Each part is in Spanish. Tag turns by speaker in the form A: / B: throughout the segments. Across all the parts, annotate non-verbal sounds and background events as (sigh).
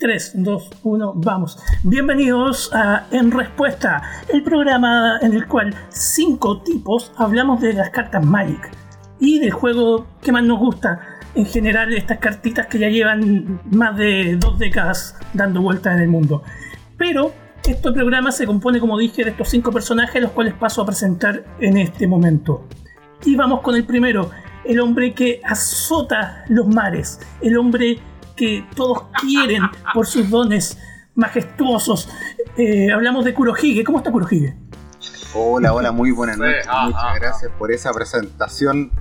A: 3, 2, 1, vamos. Bienvenidos a En Respuesta, el programa en el cual cinco tipos hablamos de las cartas Magic y del juego que más nos gusta. En general, estas cartitas que ya llevan más de dos décadas dando vueltas en el mundo. Pero este programa se compone, como dije, de estos cinco personajes, los cuales paso a presentar en este momento. Y vamos con el primero, el hombre que azota los mares, el hombre que todos quieren por sus dones majestuosos. Eh, hablamos de Kurohige. ¿Cómo está Kurohige?
B: Hola, hola, muy buenas noches. Muchas gracias por esa presentación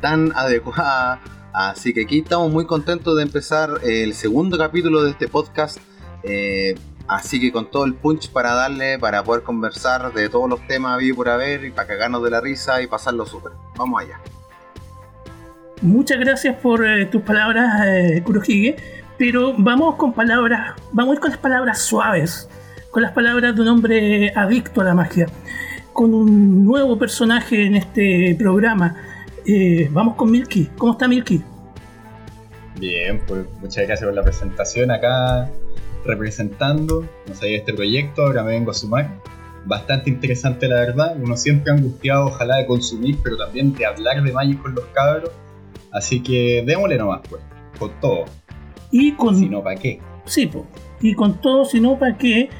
B: tan adecuada. Así que aquí estamos muy contentos de empezar el segundo capítulo de este podcast. Eh, así que con todo el punch para darle, para poder conversar de todos los temas vi por haber y para cagarnos de la risa y pasarlo súper. Vamos allá.
A: Muchas gracias por eh, tus palabras, eh, Kurohige, pero vamos con palabras, vamos a ir con las palabras suaves, con las palabras de un hombre adicto a la magia, con un nuevo personaje en este programa. Eh, vamos con Milky. ¿Cómo está Milky?
C: Bien, pues muchas gracias por la presentación acá, representando, no sabía este proyecto, ahora me vengo a sumar. Bastante interesante la verdad, uno siempre angustiado ojalá de consumir, pero también de hablar de Magic con los cabros Así que démosle nomás, pues, con todo.
A: Y con.
C: Si no, ¿para qué?
A: Sí, pues. Y con todo, si no, ¿para qué?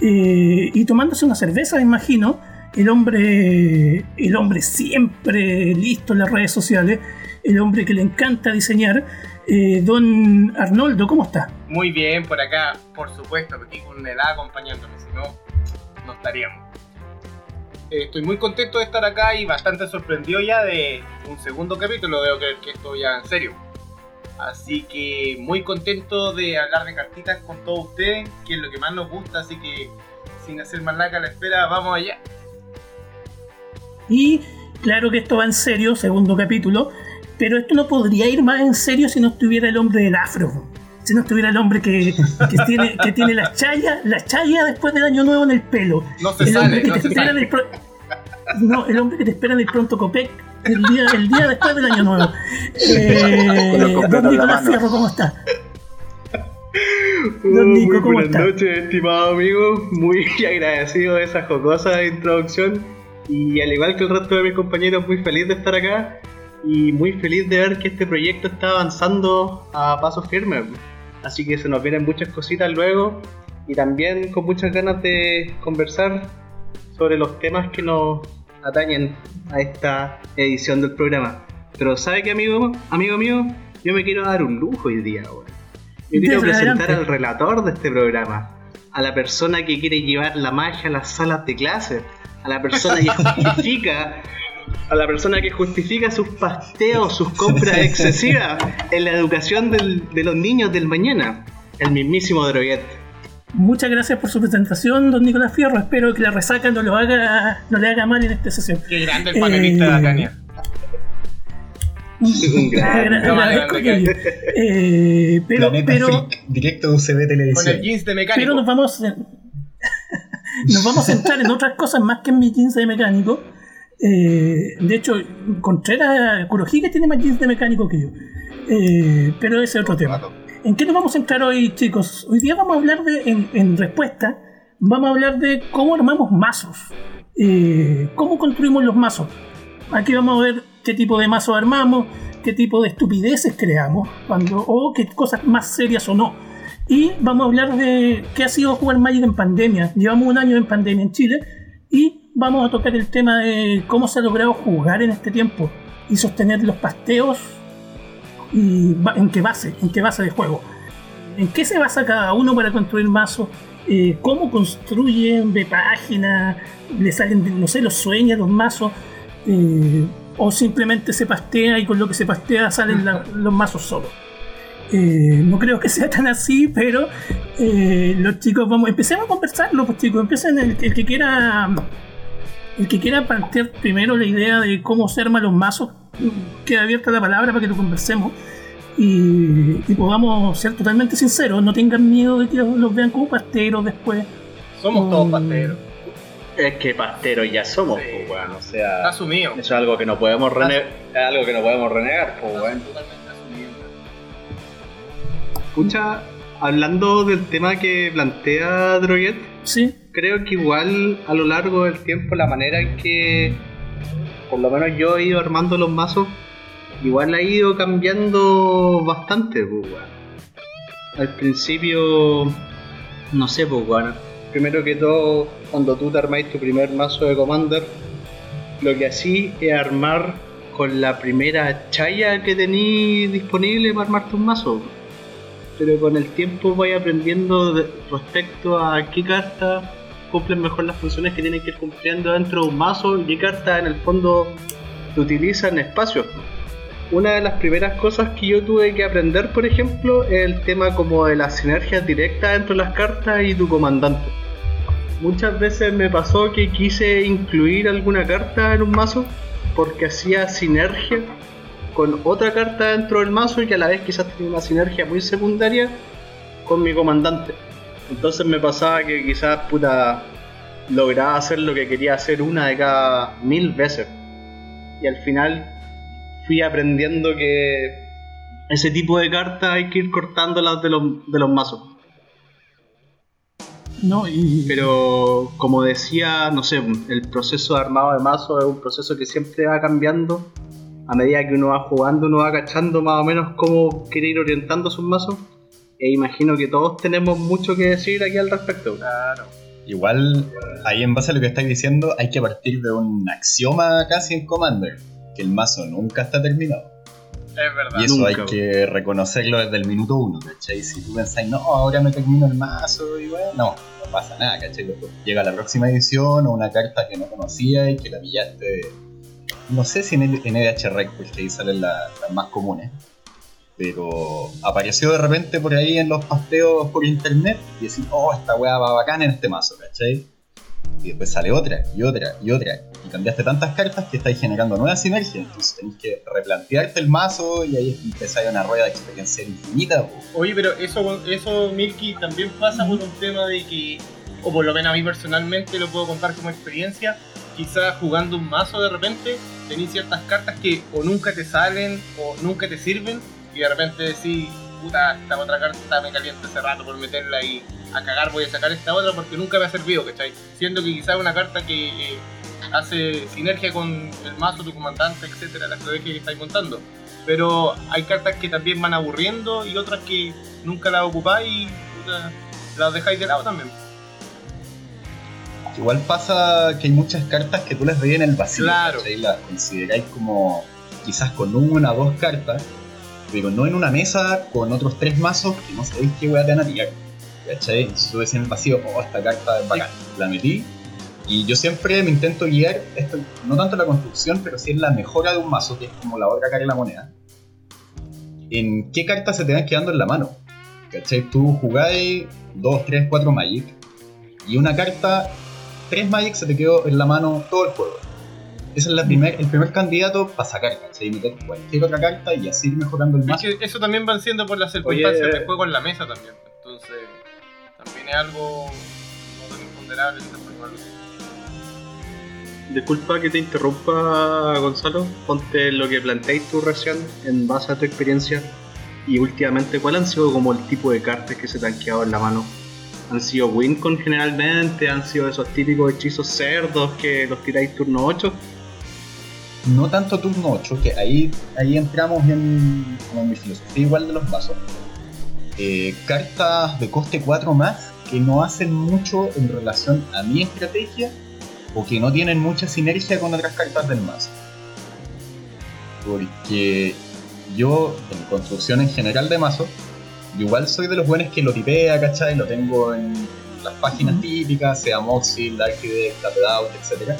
A: Eh, y tomándose una cerveza, imagino. El hombre, el hombre siempre listo en las redes sociales, el hombre que le encanta diseñar, eh, don Arnoldo, ¿cómo está?
D: Muy bien, por acá, por supuesto, aquí con el acompañándome, si no, no estaríamos. Eh, estoy muy contento de estar acá y bastante sorprendido ya de un segundo capítulo. Veo que, que esto ya en serio. Así que muy contento de hablar de cartitas con todos ustedes, que es lo que más nos gusta. Así que sin hacer más larga la espera, vamos allá.
A: Y claro que esto va en serio, segundo capítulo, pero esto no podría ir más en serio si no estuviera el hombre del afro si no estuviera el hombre que, tiene, que tiene la chaya, la chaya después del año nuevo en el pelo.
D: No se el sale, no se sale.
A: no, el hombre que te espera en el pronto Copec el día, el día después del año nuevo. Eh, don Nicolás Fierro, ¿cómo está?
E: Don Nico, ¿cómo buenas noches, estimado amigo. Muy (laughs) agradecido de esa jocosa introducción. Y al igual que el resto de mis compañeros, muy feliz de estar acá. Y muy feliz de ver que este proyecto está avanzando a pasos firmes. Así que se nos vienen muchas cositas luego y también con muchas ganas de conversar sobre los temas que nos atañen a esta edición del programa. Pero ¿sabe qué, amigo, amigo mío? Yo me quiero dar un lujo hoy día, Yo quiero presentar al relator de este programa, a la persona que quiere llevar la magia a las salas de clase, a la persona que (laughs) justifica a la persona que justifica sus pasteos, sus compras (laughs) excesivas en la educación de los niños del mañana, el mismísimo Droguet.
A: Muchas gracias por su presentación, don Nicolás Fierro. Espero que la resaca no lo haga, no le haga mal en esta sesión.
D: Qué grande el panelista de la caña.
A: eh, pero, pero
C: directo UCB televisión.
D: Con el jeans de mecánico.
A: Pero nos vamos, (laughs) nos vamos a centrar en otras cosas más que en mi jeans de mecánico. Eh, de hecho, Contreras Kurohige tiene más jeans de mecánico que yo. Eh, pero ese es otro tema. ¿En qué nos vamos a entrar hoy, chicos? Hoy día vamos a hablar de, en, respuesta, vamos a hablar de cómo armamos mazos. Eh, cómo construimos los mazos. Aquí vamos a ver qué tipo de mazos armamos, qué tipo de estupideces creamos, cuando, o qué cosas más serias o no. Y vamos a hablar de qué ha sido jugar Magic en pandemia. Llevamos un año en pandemia en Chile vamos a tocar el tema de cómo se ha logrado jugar en este tiempo y sostener los pasteos y en qué base, en qué base de juego. ¿En qué se basa cada uno para construir mazos? Eh, ¿Cómo construyen de página? ¿Le salen, no sé, los sueños, los mazos? Eh, ¿O simplemente se pastea y con lo que se pastea salen los mazos solos? Eh, no creo que sea tan así, pero los chicos, vamos, empecemos a conversarlo, pues chicos, empiecen el que quiera el que quiera plantear primero la idea de cómo se arman los mazos, queda abierta la palabra para que lo conversemos y, podamos ser totalmente sinceros. No tengan miedo de que los vean como pasteros después.
D: Somos todos pasteros.
E: Es que pasteros ya somos, pues, bueno, o sea,
D: asumido.
E: Eso es algo que no podemos renegar, algo que no podemos renegar, pues, bueno. Escucha, hablando del tema que plantea Droget,
A: Sí,
E: creo que igual a lo largo del tiempo la manera en que por lo menos yo he ido armando los mazos igual ha ido cambiando bastante pues, al principio no sé pues weón. primero que todo cuando tú te armáis tu primer mazo de commander lo que así es armar con la primera chaya que tení disponible para armar tus mazos pero con el tiempo vais aprendiendo respecto a qué cartas cumplen mejor las funciones que tienen que ir cumpliendo dentro de un mazo y qué cartas en el fondo utilizan espacios. Una de las primeras cosas que yo tuve que aprender, por ejemplo, es el tema como de las sinergias directas entre las cartas y tu comandante. Muchas veces me pasó que quise incluir alguna carta en un mazo porque hacía sinergia con otra carta dentro del mazo y que a la vez quizás tenía una sinergia muy secundaria con mi comandante. Entonces me pasaba que quizás puta lograba hacer lo que quería hacer una de cada mil veces. Y al final fui aprendiendo que ese tipo de cartas hay que ir cortándolas de los, de los mazos.
A: no, y.
E: Pero como decía, no sé, el proceso de armado de mazo es un proceso que siempre va cambiando. A medida que uno va jugando, uno va cachando más o menos cómo quiere ir orientando sus mazos. E imagino que todos tenemos mucho que decir aquí al respecto.
D: Claro.
C: Igual, ahí en base a lo que estáis diciendo, hay que partir de un axioma casi en Commander, que el mazo nunca está terminado.
D: Es verdad.
C: Y eso
E: Nunca,
C: hay que reconocerlo desde el minuto uno, ¿cachai? Si tú pensáis, no, ahora me termino el mazo y bueno, no, no pasa nada, ¿cachai? Después llega la próxima edición o una carta que no conocía y que la pillaste, no sé si en, el, en EDH Rec, porque ahí salen la- las más comunes, pero apareció de repente por ahí en los pasteos por internet y decís, oh, esta weá va bacana en este mazo, ¿cachai? Y después sale otra, y otra, y otra. Y cambiaste tantas cartas que estáis generando nuevas sinergias. Entonces tenéis que replantearte el mazo y ahí empezáis una rueda de experiencia infinita. po.
D: Oye, pero eso, eso Milky, también pasa por un tema de que, o por lo menos a mí personalmente lo puedo contar como experiencia, quizás jugando un mazo de repente tenéis ciertas cartas que o nunca te salen o nunca te sirven y de repente decís, puta, esta otra carta me calienta hace rato por meterla y a cagar voy a sacar esta otra porque nunca me ha servido, ¿cachai? Siendo que quizás una carta que eh, hace sinergia con el mazo, tu comandante, etcétera, la estrategia que estáis montando. Pero hay cartas que también van aburriendo y otras que nunca las ocupáis y puta, las dejáis de lado también.
C: Igual pasa que hay muchas cartas que tú las veis en el vacío.
D: Claro.
C: ¿cachai? Las consideráis como quizás con una o dos cartas, pero no en una mesa con otros tres mazos que no sabéis qué weá te van a tirar. ¿Cachai? Entonces en el vacío, oh, esta carta es bacán. La metí. Y yo siempre me intento guiar, esto, no tanto en la construcción, pero sí en la mejora de un mazo, que es como la otra cara de la moneda. En qué cartas se te van quedando en la mano. ¿Cachai? Tú jugáis 2, 3, 4 Magic. Y una carta, 3 Magic se te quedó en la mano todo el juego. Ese es la primer, el primer candidato para sacar, ¿cachai? Meter cualquier otra carta y así ir mejorando el
D: Es
C: mazo.
D: que eso también van siendo por las circunstancias
E: Oye,
D: de juego en la mesa también. Entonces, también es algo no tan imponderable.
E: Disculpa que te interrumpa, Gonzalo. Ponte lo que planteáis tú recién en base a tu experiencia. Y últimamente, ¿cuál han sido como el tipo de cartas que se te han quedado en la mano? ¿Han sido Wincon generalmente? ¿Han sido esos típicos hechizos cerdos que los tiráis turno 8?
C: No tanto turno 8, que ahí, ahí entramos en, como en mi filosofía igual de los mazos. Eh, cartas de coste 4 más que no hacen mucho en relación a mi estrategia o que no tienen mucha sinergia con otras cartas del mazo. Porque yo, en construcción en general de mazo, yo igual soy de los buenos que lo tipea, ¿cachai? Lo tengo en las páginas típicas, sea Moxie, Darkdeck, Taped Out, etc.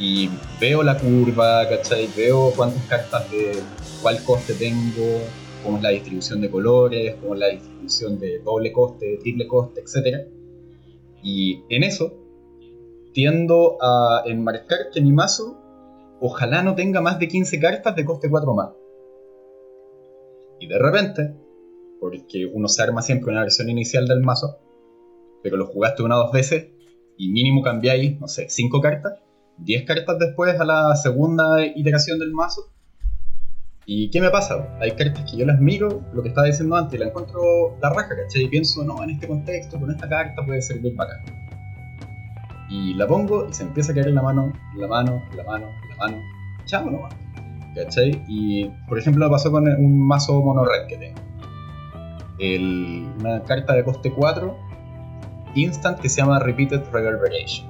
C: Y veo la curva, ¿cachai? Veo cuántas cartas de cuál coste tengo, cómo es la distribución de colores, cómo es la distribución de doble coste, triple coste, etc. Y en eso tiendo a enmarcar que mi mazo ojalá no tenga más de 15 cartas de coste 4 más. Y de repente, porque uno se arma siempre una versión inicial del mazo, pero lo jugaste una o dos veces y mínimo cambiáis, no sé, 5 cartas, 10 cartas después a la segunda iteración del mazo, ¿Y qué me pasa? Hay cartas que yo las miro, lo que estaba diciendo antes, y la encuentro la raja, ¿cachai? Y pienso, no, en este contexto, con esta carta puede servir para acá. Y la pongo y se empieza a caer en la mano, la mano, la mano, la mano. Chao nomás. ¿Cachai? Y por ejemplo me pasó con un mazo mono red que tengo. Una carta de coste 4, instant que se llama Repeated Reverberation.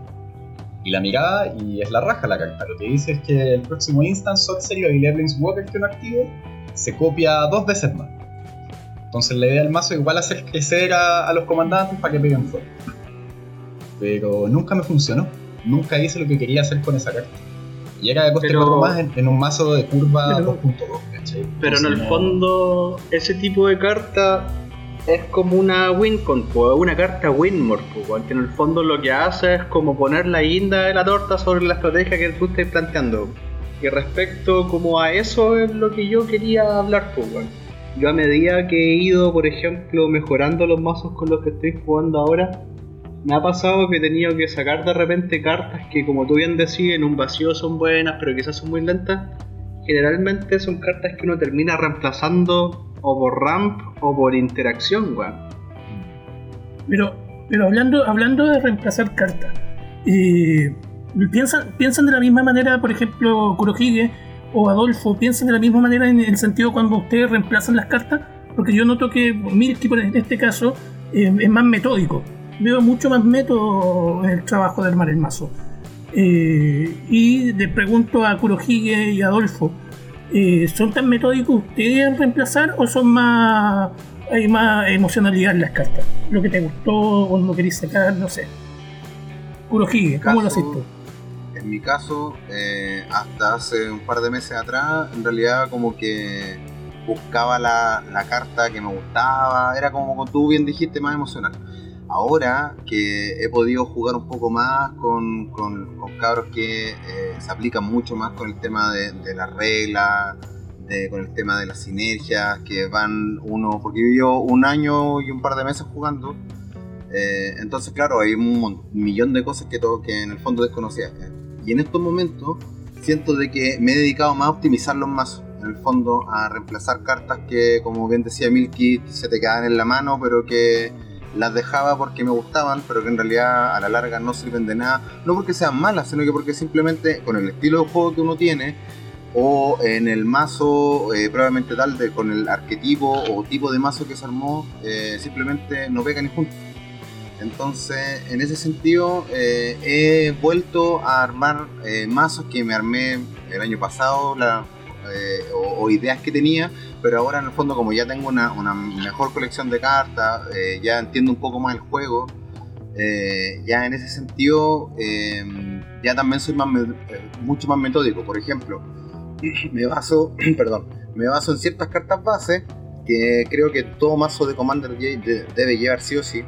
C: Y la mirada, y es la raja la carta. Lo que dice es que el próximo instant Sorcery o habilidad Walker que uno active se copia dos veces más. Entonces la idea del mazo es igual hacer crecer a, a los comandantes para que peguen fuego. Pero nunca me funcionó. Nunca hice lo que quería hacer con esa carta. Y era de coste
E: Pero-
C: 4 más en, en un mazo de curva
A: Pero-
C: 2.2, ¿cachai?
E: Pero en el
C: no-
E: fondo, ese tipo de carta es como una Wincon, una carta Winmore, que en el fondo lo que hace es como poner la guinda de la torta sobre la estrategia que tú estás planteando. Y respecto como a eso es lo que yo quería hablar, weón. Yo a medida que he ido, por ejemplo, mejorando los mazos con los que estoy jugando ahora, me ha pasado que he tenido que sacar de repente cartas que, como tú bien decís, en un vacío son buenas, pero quizás son muy lentas. Generalmente son cartas que uno termina reemplazando o por ramp o por interacción, weón.
A: Pero, pero hablando, hablando de reemplazar cartas, eh, ¿piensan, ¿piensan de la misma manera, por ejemplo, Kurohige o Adolfo, piensan de la misma manera en el sentido cuando ustedes reemplazan las cartas? Porque yo noto que Milky, en este caso, eh, es más metódico. Veo mucho más método en el trabajo de armar el mazo. Eh, y le pregunto a Kurohige y Adolfo, eh, ¿son tan metódicos ustedes en reemplazar o son más hay más emocionalidad en las cartas? Lo que te gustó o no querés sacar, no sé. Kurohige, ¿cómo lo haces tú?
B: En mi caso, eh, hasta hace un par de meses atrás, en realidad como que buscaba la, la carta que me gustaba, era como como tú bien dijiste, más emocional. Ahora que he podido jugar un poco más con, cabros que eh, se aplican mucho más con el tema de, las reglas, con el tema de las sinergias, que van uno, porque yo un año y un par de meses jugando, eh, entonces, claro, hay un millón de cosas que, todo, que en el fondo desconocía. Y en estos momentos siento de que me he dedicado más a optimizar los mazos. En el fondo, a reemplazar cartas que, como bien decía Milky, se te quedaban en la mano, pero que las dejaba porque me gustaban, pero que en realidad a la larga no sirven de nada. No porque sean malas, sino que porque simplemente con el estilo de juego que uno tiene, o en el mazo eh, probablemente tal de con el arquetipo o tipo de mazo que se armó eh, simplemente no pegan ni juntos entonces en ese sentido eh, he vuelto a armar mazos que me armé el año pasado la- eh, o, ideas que tenía pero ahora en el fondo como ya tengo una, mejor colección de cartas eh, ya entiendo un poco más el juego eh, ya en ese sentido ya también soy más mucho más metódico por ejemplo (clears throat) me baso, (clears throat) perdón, me baso en ciertas cartas base que creo que todo mazo de Commander de- de- debe llevar sí o sí.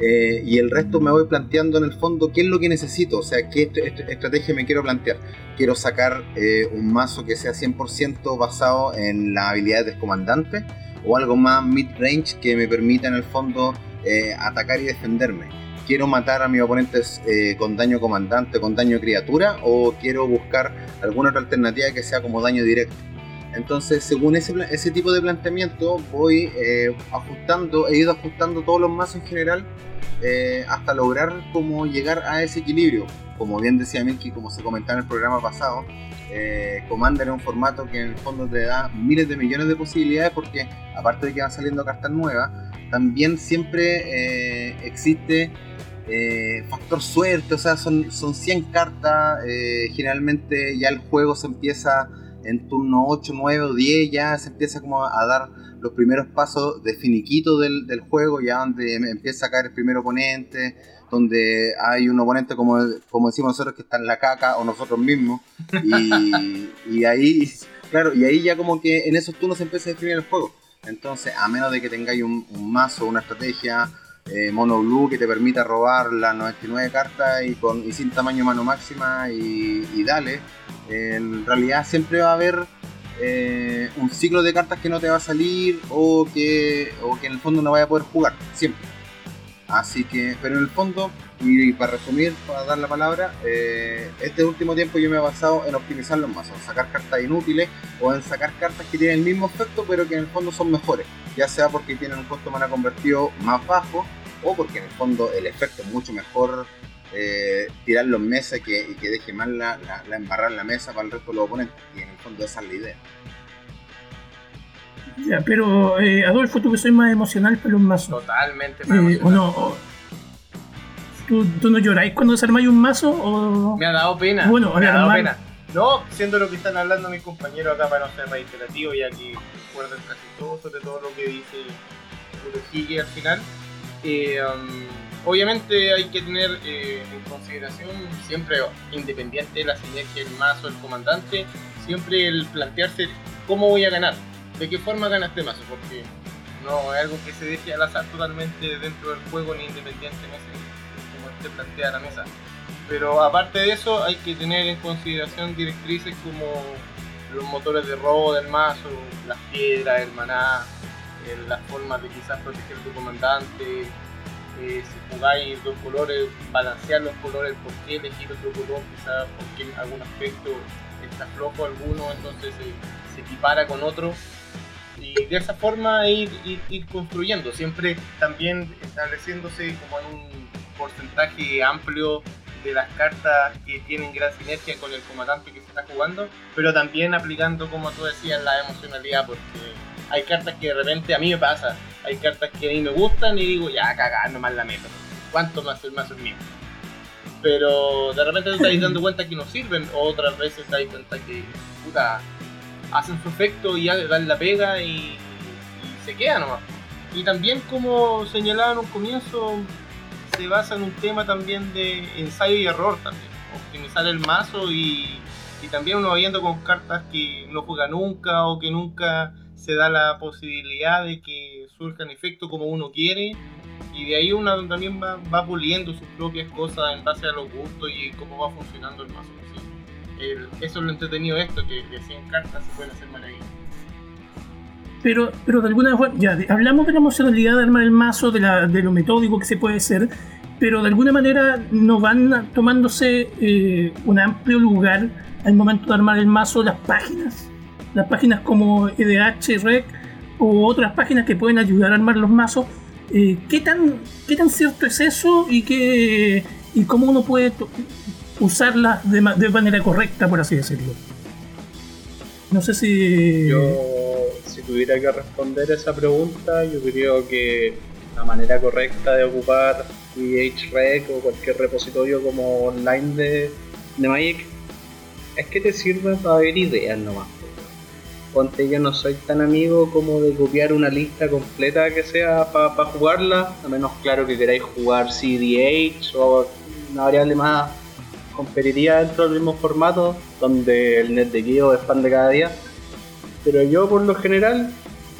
B: Eh, y el resto me voy planteando en el fondo qué es lo que necesito, o sea, qué est- est- estrategia me quiero plantear. Quiero sacar eh, un mazo que sea 100% basado en las habilidades del comandante o algo más mid-range que me permita en el fondo eh, atacar y defenderme quiero matar a mis oponentes con daño comandante, con daño criatura, o quiero buscar alguna otra alternativa que sea como daño directo. Entonces, según ese, tipo de planteamiento, voy eh, ajustando, he ido ajustando todos los mazos en general eh, hasta lograr como llegar a ese equilibrio. Como bien decía Milky, como se comentaba en el programa pasado, eh, Commander es un formato que en el fondo te da miles de millones de posibilidades porque aparte de que van saliendo cartas nuevas, también siempre eh, existe factor suerte, o sea, son, son 100 cartas, generalmente ya el juego se empieza en turno 8, 9 o 10, ya se empieza como a dar los primeros pasos de finiquito del, del juego, ya donde em- empieza a caer el primer oponente, donde hay un oponente como, como decimos nosotros que está en la caca o nosotros mismos, y, ahí, claro, y ahí ya como que en esos turnos se empieza a definir el juego. Entonces, a menos de que tengáis un, un mazo, una estrategia eh, mono blue que te permita robar las 99 cartas y, con, sin tamaño mano máxima y, dale, en realidad siempre va a haber eh, un ciclo de cartas que no te va a salir o que, o que en el fondo no vaya a poder jugar, siempre. Así que, pero en el fondo, Y para resumir, para dar la palabra, eh, este último tiempo yo me he basado en optimizar los mazos, sacar cartas inútiles o en sacar cartas que tienen el mismo efecto pero que en el fondo son mejores, ya sea porque tienen un costo mana convertido más bajo o porque en el fondo el efecto es mucho mejor eh, tirarlo en mesa y que, y que deje mal la, la, la embarrar la mesa para el resto de los oponentes. Y en el fondo esa es la idea.
A: Ya, pero eh, Adolfo, tú que soy más emocional para un mazo.
D: Totalmente. más
A: Eh, o
D: emocionante.
A: no, ¿tú, tú no lloráis cuando desarmáis un mazo? O...
D: Me ha dado pena.
A: Bueno,
D: me ha dado
A: armar-
D: pena. No, siendo lo que están hablando mis compañeros acá para no ser reiterativo, ya que recuerdan casi todo sobre todo lo que dice Kurohige al final. Eh, um, obviamente hay que tener eh, en consideración siempre, independiente de la sinergia del mazo, el comandante, siempre el plantearse cómo voy a ganar, de qué forma gana este mazo, porque no es algo que se deje al azar totalmente dentro del juego ni independientemente de cómo esté planteada la mesa. Pero aparte de eso, hay que tener en consideración directrices como los motores de robo del mazo, las piedras, el maná, eh, las formas de quizás proteger tu comandante. eh, si jugáis dos colores, balancear los colores, por qué elegir otro color, quizás porque en algún aspecto está flojo alguno, entonces se- se equipara con otro. Y de esa forma ir, ir, ir construyendo, siempre también estableciéndose como en un porcentaje amplio de las cartas que tienen gran sinergia con el comandante que se está jugando, pero también aplicando, como tú decías, la emocionalidad, porque hay cartas que de repente a mí me pasa, hay cartas que a mí me gustan y digo, ya cagar, nomás la meto. ¿Cuánto más el mazo es mío? Pero de repente te estás dando (laughs) cuenta que no sirven, o otras veces te das cuenta que, puta, hacen su efecto y dan la pega y, y se queda nomás. Y también, como señalaba en un comienzo, se basa en un tema también de ensayo y error también. Optimizar el mazo y, y también uno viendo con cartas que no juega nunca o que nunca se da la posibilidad de que surjan efectos como uno quiere. Y de ahí uno también va, va puliendo sus propias cosas en base a los gustos y cómo va funcionando el mazo. ¿sí? El- eso es lo entretenido de esto, que de 100 cartas se pueden hacer maravillas.
A: Pero, pero de alguna forma, ya, hablamos de la emocionalidad de armar el mazo, de, la, de lo metódico que se puede hacer, pero de alguna manera no van tomándose eh, un amplio lugar al momento de armar el mazo las páginas. Las páginas como EDH, REC o otras páginas que pueden ayudar a armar los mazos. Eh, ¿qué, tan, ¿Qué tan cierto es eso y, qué, y cómo uno puede usarlas de, de manera correcta, por así decirlo? No sé si...
E: Yo, si tuviera que responder esa pregunta, yo creo que la manera correcta de ocupar VHREC o cualquier repositorio como online de, de Magic es que te sirva para ver ideas nomás. Ponte, yo no soy tan amigo como de copiar una lista completa que sea para jugarla, a menos claro que queráis jugar CDH o una variable más competitiva dentro del mismo formato, donde el net de Kio expande cada día. Pero yo por lo general,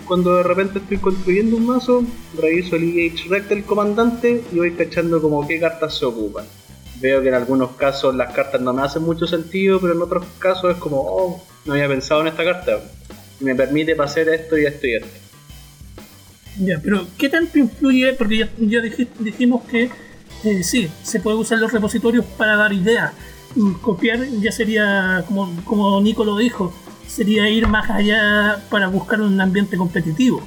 E: cuando de repente estoy construyendo un mazo, reviso el EH Rec del comandante y voy cachando como qué cartas se ocupan. Veo que en algunos casos las cartas no me hacen mucho sentido, pero en otros casos es como, oh, no había pensado en esta carta. Me permite hacer esto y esto y esto.
A: Ya, pero ¿qué tanto influye? Porque ya, ya dij- dijimos que eh, sí, se puede usar los repositorios para dar ideas. Copiar ya sería, como, como Nico lo dijo, sería ir más allá para buscar un ambiente competitivo.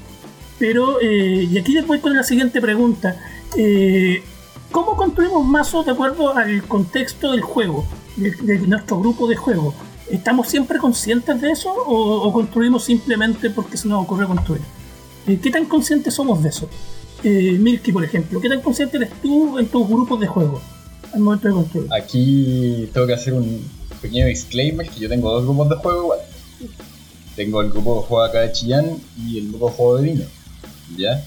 A: Pero, eh, y aquí después con la siguiente pregunta. eh, ¿Cómo construimos mazos de acuerdo al contexto del juego, de nuestro grupo de juego? ¿Estamos siempre conscientes de eso o, construimos simplemente porque se nos ocurre construir? Eh, ¿Qué tan conscientes somos de eso? Eh, Milky, por ejemplo, ¿qué tan consciente eres tú en tus grupos de juego al momento de construir?
C: Aquí tengo que hacer un pequeño disclaimer que yo tengo dos grupos de juego igual. Tengo el grupo que juega acá de Chillán y el grupo de juego de Viña. ¿Ya?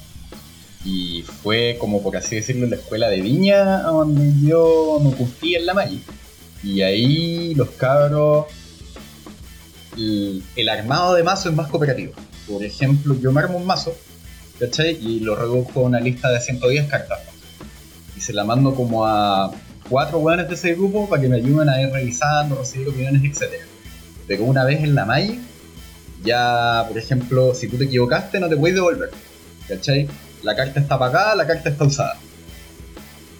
C: Y fue como por así decirlo en la escuela de Viña donde yo me curtí en la Magic. Y ahí los cabros el, armado de mazo es más cooperativo. Por ejemplo, yo me armo un mazo, ¿cachai? Y lo reduzco a una lista de 110 cartas. Y se la mando como a cuatro weones de ese grupo para que me ayuden a ir revisando, recibir opiniones, etc. Pero una vez en la Magic, ya, por ejemplo, si tú te equivocaste, no te puedes devolver. ¿Cachai? La carta está apagada, la carta está usada.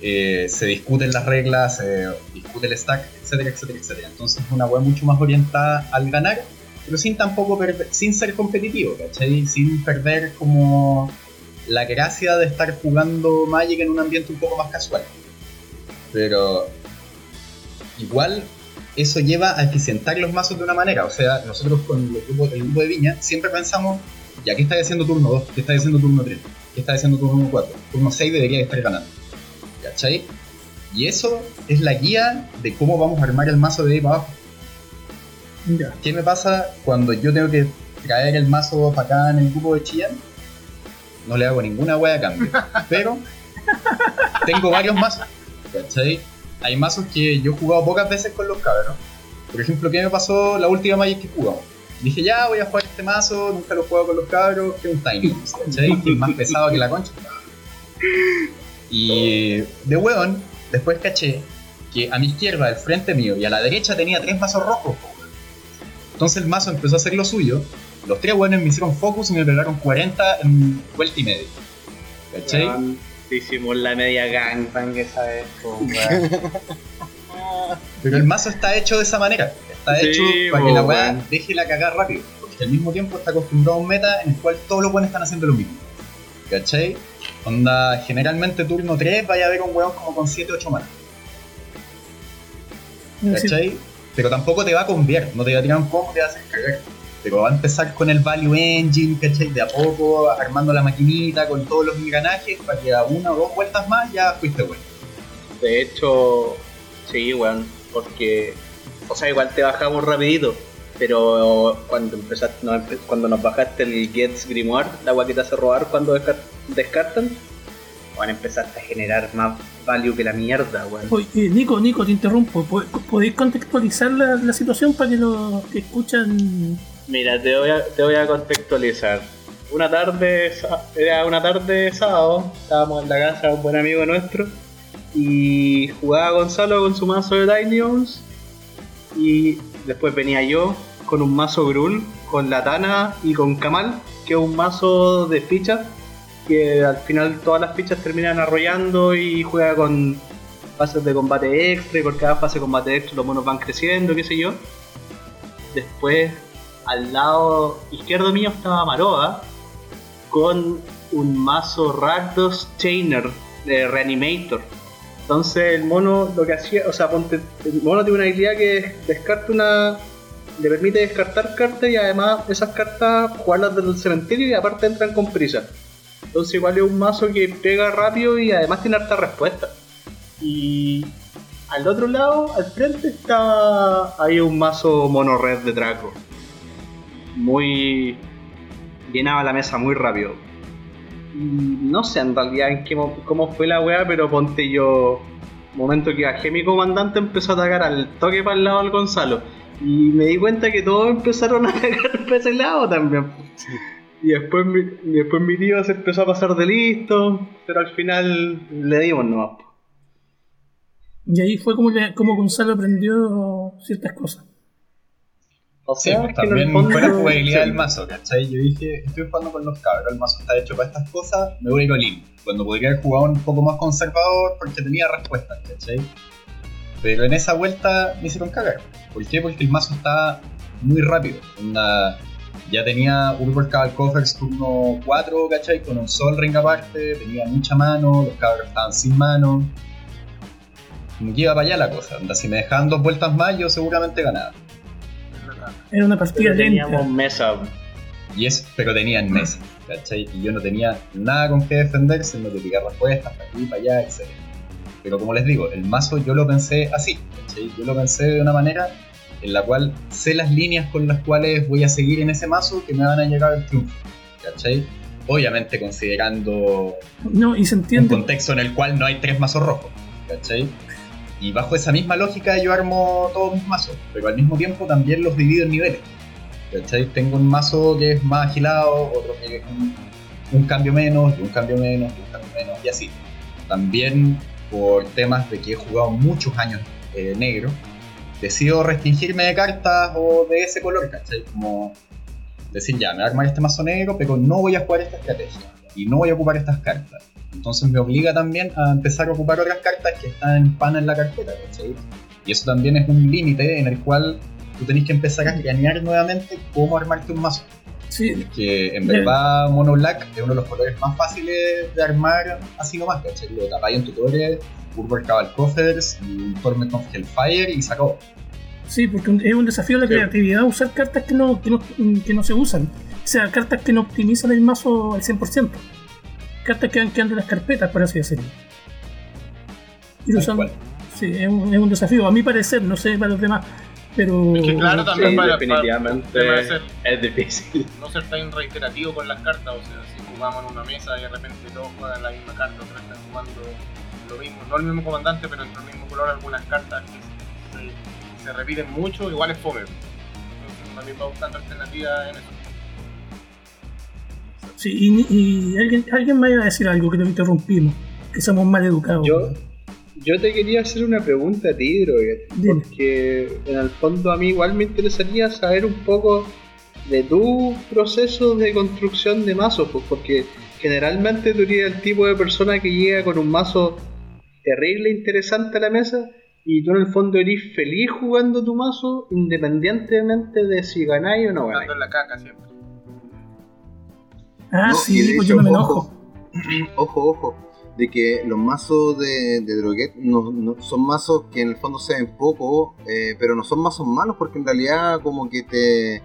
C: Eh, se discuten las reglas, se discute el stack, etcétera, etcétera, etcétera. Entonces es una web mucho más orientada al ganar, pero sin tampoco sin ser competitivo, ¿cachai? Sin perder como la gracia de estar jugando Magic en un ambiente un poco más casual. Pero igual eso lleva a eficientar los mazos de una manera. O sea, nosotros con el grupo, el grupo de Viña siempre pensamos, ya, ¿qué está haciendo turno 2? ¿Qué está haciendo turno 3? ¿Qué está haciendo turno 4? Turno 6 debería estar ganando. ¿Cachai? Y eso es la guía de cómo vamos a armar el mazo de ahí para abajo. ¿Qué me pasa cuando yo tengo que traer el mazo para acá en el grupo de Chillán? No le hago ninguna wea a cambio. (laughs) Pero tengo varios mazos. ¿Cachai? Hay mazos que yo he jugado pocas veces con los cabros. Por ejemplo, ¿qué me pasó la última Magic que jugamos? Dije, ya voy a jugar este mazo, nunca lo he jugado con los cabros, que es un House, ¿cachai? (laughs) Que es más pesado que la concha. Y de hueón, después caché que a mi izquierda, al frente mío, y a la derecha tenía tres mazos rojos. Entonces el mazo empezó a hacer lo suyo. Los tres hueones me hicieron focus y me pegaron 40 en vuelta y media. ¿Cachai?
E: Weón, Hicimos la media gangbang esa vez. (laughs)
C: Pero el mazo está hecho de esa manera. Está
E: Sí,
C: hecho para que la weá deje la cagar rápido. Porque al mismo tiempo está acostumbrado a un meta en el cual todos los buenos están haciendo lo mismo. ¿Cachai? Onda, generalmente turno 3 vaya a haber un weón como con 7-8 manas. ¿Cachai? Pero tampoco te va a conviar, no te va a tirar un combo, te va a hacer cagar. Pero va a empezar con el Value Engine, ¿cachai? De a poco, armando la maquinita con todos los engranajes para que a una o dos vueltas más ya fuiste bueno.
E: De hecho, sí, weón, porque, o sea, igual te bajamos rapidito, pero cuando empezaste, no, cuando nos bajaste el Gets Grimoire, la te hace robar cuando descar- descartan, bueno, empezaste a generar más value que la mierda, weón.
A: Oye, eh, Nico, Nico, te interrumpo. ¿Po- ¿Podéis contextualizar la, la situación para que los que escuchan...
E: Mira, te voy a, te voy a contextualizar. Una tarde, era una tarde de sábado, estábamos en la casa de un buen amigo nuestro y jugaba Gonzalo con su mazo de Tiny y después venía yo con un mazo Grul, con Latana y con Kamal, que es un mazo de fichas que al final todas las fichas terminan arrollando y juega con fases de combate extra y por cada fase de combate extra los monos van creciendo, qué sé yo. Después al lado izquierdo mío estaba Maroa con un mazo Rakdos Chainer de Reanimator. Entonces el mono lo que hacía, o sea, ponte, el mono tiene una habilidad que descarta una. le permite descartar cartas y además esas cartas jugarlas desde el cementerio y aparte entran con prisa. Entonces igual es un mazo que pega rápido y además tiene harta respuesta. Y al otro lado, al frente, estaba. había un mazo mono red de Draco. Muy. llenaba la mesa muy rápido. Y no sé en realidad en qué mo- cómo fue la weá, pero ponte yo. Momento que bajé mi comandante empezó a atacar al toque para el lado del Gonzalo. Y me di cuenta que todos empezaron a (laughs) atacar para ese lado también. Y después mi, y después mi tío se empezó a pasar de listo, pero al final le dimos nomás.
A: Y ahí fue como, le- como Gonzalo aprendió ciertas cosas.
E: O
C: Sí,
E: sea,
C: pues
E: es que en el
C: también
E: fondo-
C: fue la jugabilidad
E: sí.
C: del mazo, ¿cachai? Yo dije, estoy jugando con los cabros, el mazo está hecho para estas cosas, me voy a ir all-in. Cuando podría haber jugado un poco más conservador porque tenía respuestas, ¿cachai? Pero en esa vuelta me hicieron cagar. ¿Por qué? Porque el mazo está muy rápido. Onda, ya tenía Urborg Cavalcoffers turno 4, ¿cachai? Con un Sol Ring aparte, tenía mucha mano, los cabros estaban sin mano. Como que iba para allá la cosa. Onda, si me dejaban dos vueltas más, yo seguramente ganaba.
A: Era una partida
E: Pero
A: lenta.
E: teníamos mesa.
C: Y es, pero tenían mesa, ¿cachai? Y yo no tenía nada con qué defender, sino que picar respuestas para aquí, para allá, etc. Pero como les digo, el mazo yo lo pensé así, ¿cachai? Yo lo pensé de una manera en la cual sé las líneas con las cuales voy a seguir en ese mazo que me van a llegar al triunfo, ¿cachai? Obviamente considerando
A: No, y se
C: un
A: entiende.
C: contexto en el cual no hay tres mazos rojos, ¿cachai? Y bajo esa misma lógica yo armo todos mis mazos, pero al mismo tiempo también los divido en niveles. ¿Cachai? Tengo un mazo que es más agilado, otro que es un, un cambio menos, y un cambio menos, y un cambio menos, y así. También por temas de que he jugado muchos años eh, negro, decido restringirme de cartas o de ese color, ¿cachai? Como decir, ya, me voy a armar este mazo negro, pero no voy a jugar esta estrategia, y no voy a ocupar estas cartas, Entonces me obliga también a empezar a ocupar otras cartas que están en pana en la carpeta, ¿cachai? Y eso también es un límite en el cual tú tenés que empezar a planear nuevamente cómo armarte un mazo.
A: Sí,
C: Que en verdad Mono Black es uno de los colores más fáciles de armar así nomás, ¿cachai? Lo tapáis en tutores, Urber Cabal Coffers y un Torment of Hellfire y sacó.
A: sí, porque es un desafío de
C: Sí.
A: creatividad usar cartas que no, que no, que no se usan. O sea, cartas que no optimizan el mazo al 100%. Cartas que van quedando en las carpetas, por así decirlo. Y usando-. Sí, es un, es un desafío, a mi parecer, no sé para los demás. Pero.
D: Es que claro, también
E: Sí,
D: para,
E: definitivamente
D: para- para ser-
E: es difícil. (laughs)
D: no ser tan reiterativo con las cartas, o sea, si jugamos en una mesa y de repente todos juegan la misma carta, otros están jugando lo mismo, no el mismo comandante, pero entre el mismo color algunas cartas que se, se repiten mucho, igual es fome. Entonces también va buscando alternativas en eso.
A: Sí, y, y alguien, alguien me iba a decir algo que lo interrumpimos, que somos mal educados.
E: Yo, yo te quería hacer una pregunta a ti,
A: Dime.
E: porque en el fondo a mí igual me interesaría saber un poco de tu proceso de construcción de mazos, pues, porque generalmente tú eres el tipo de persona que llega con un mazo terrible interesante a la mesa y tú en el fondo eres feliz jugando tu mazo independientemente de si ganáis o no ganáis.
D: en la caca siempre.
A: Ah,
B: No,
A: sí, pues
B: hecho,
A: yo no me
B: ojo.
A: enojo. (clears throat)
B: Ojo, ojo, de que los mazos de, de Droguet no, no- son mazos que en el fondo se ven poco, eh, pero no son mazos malos porque en realidad como que te,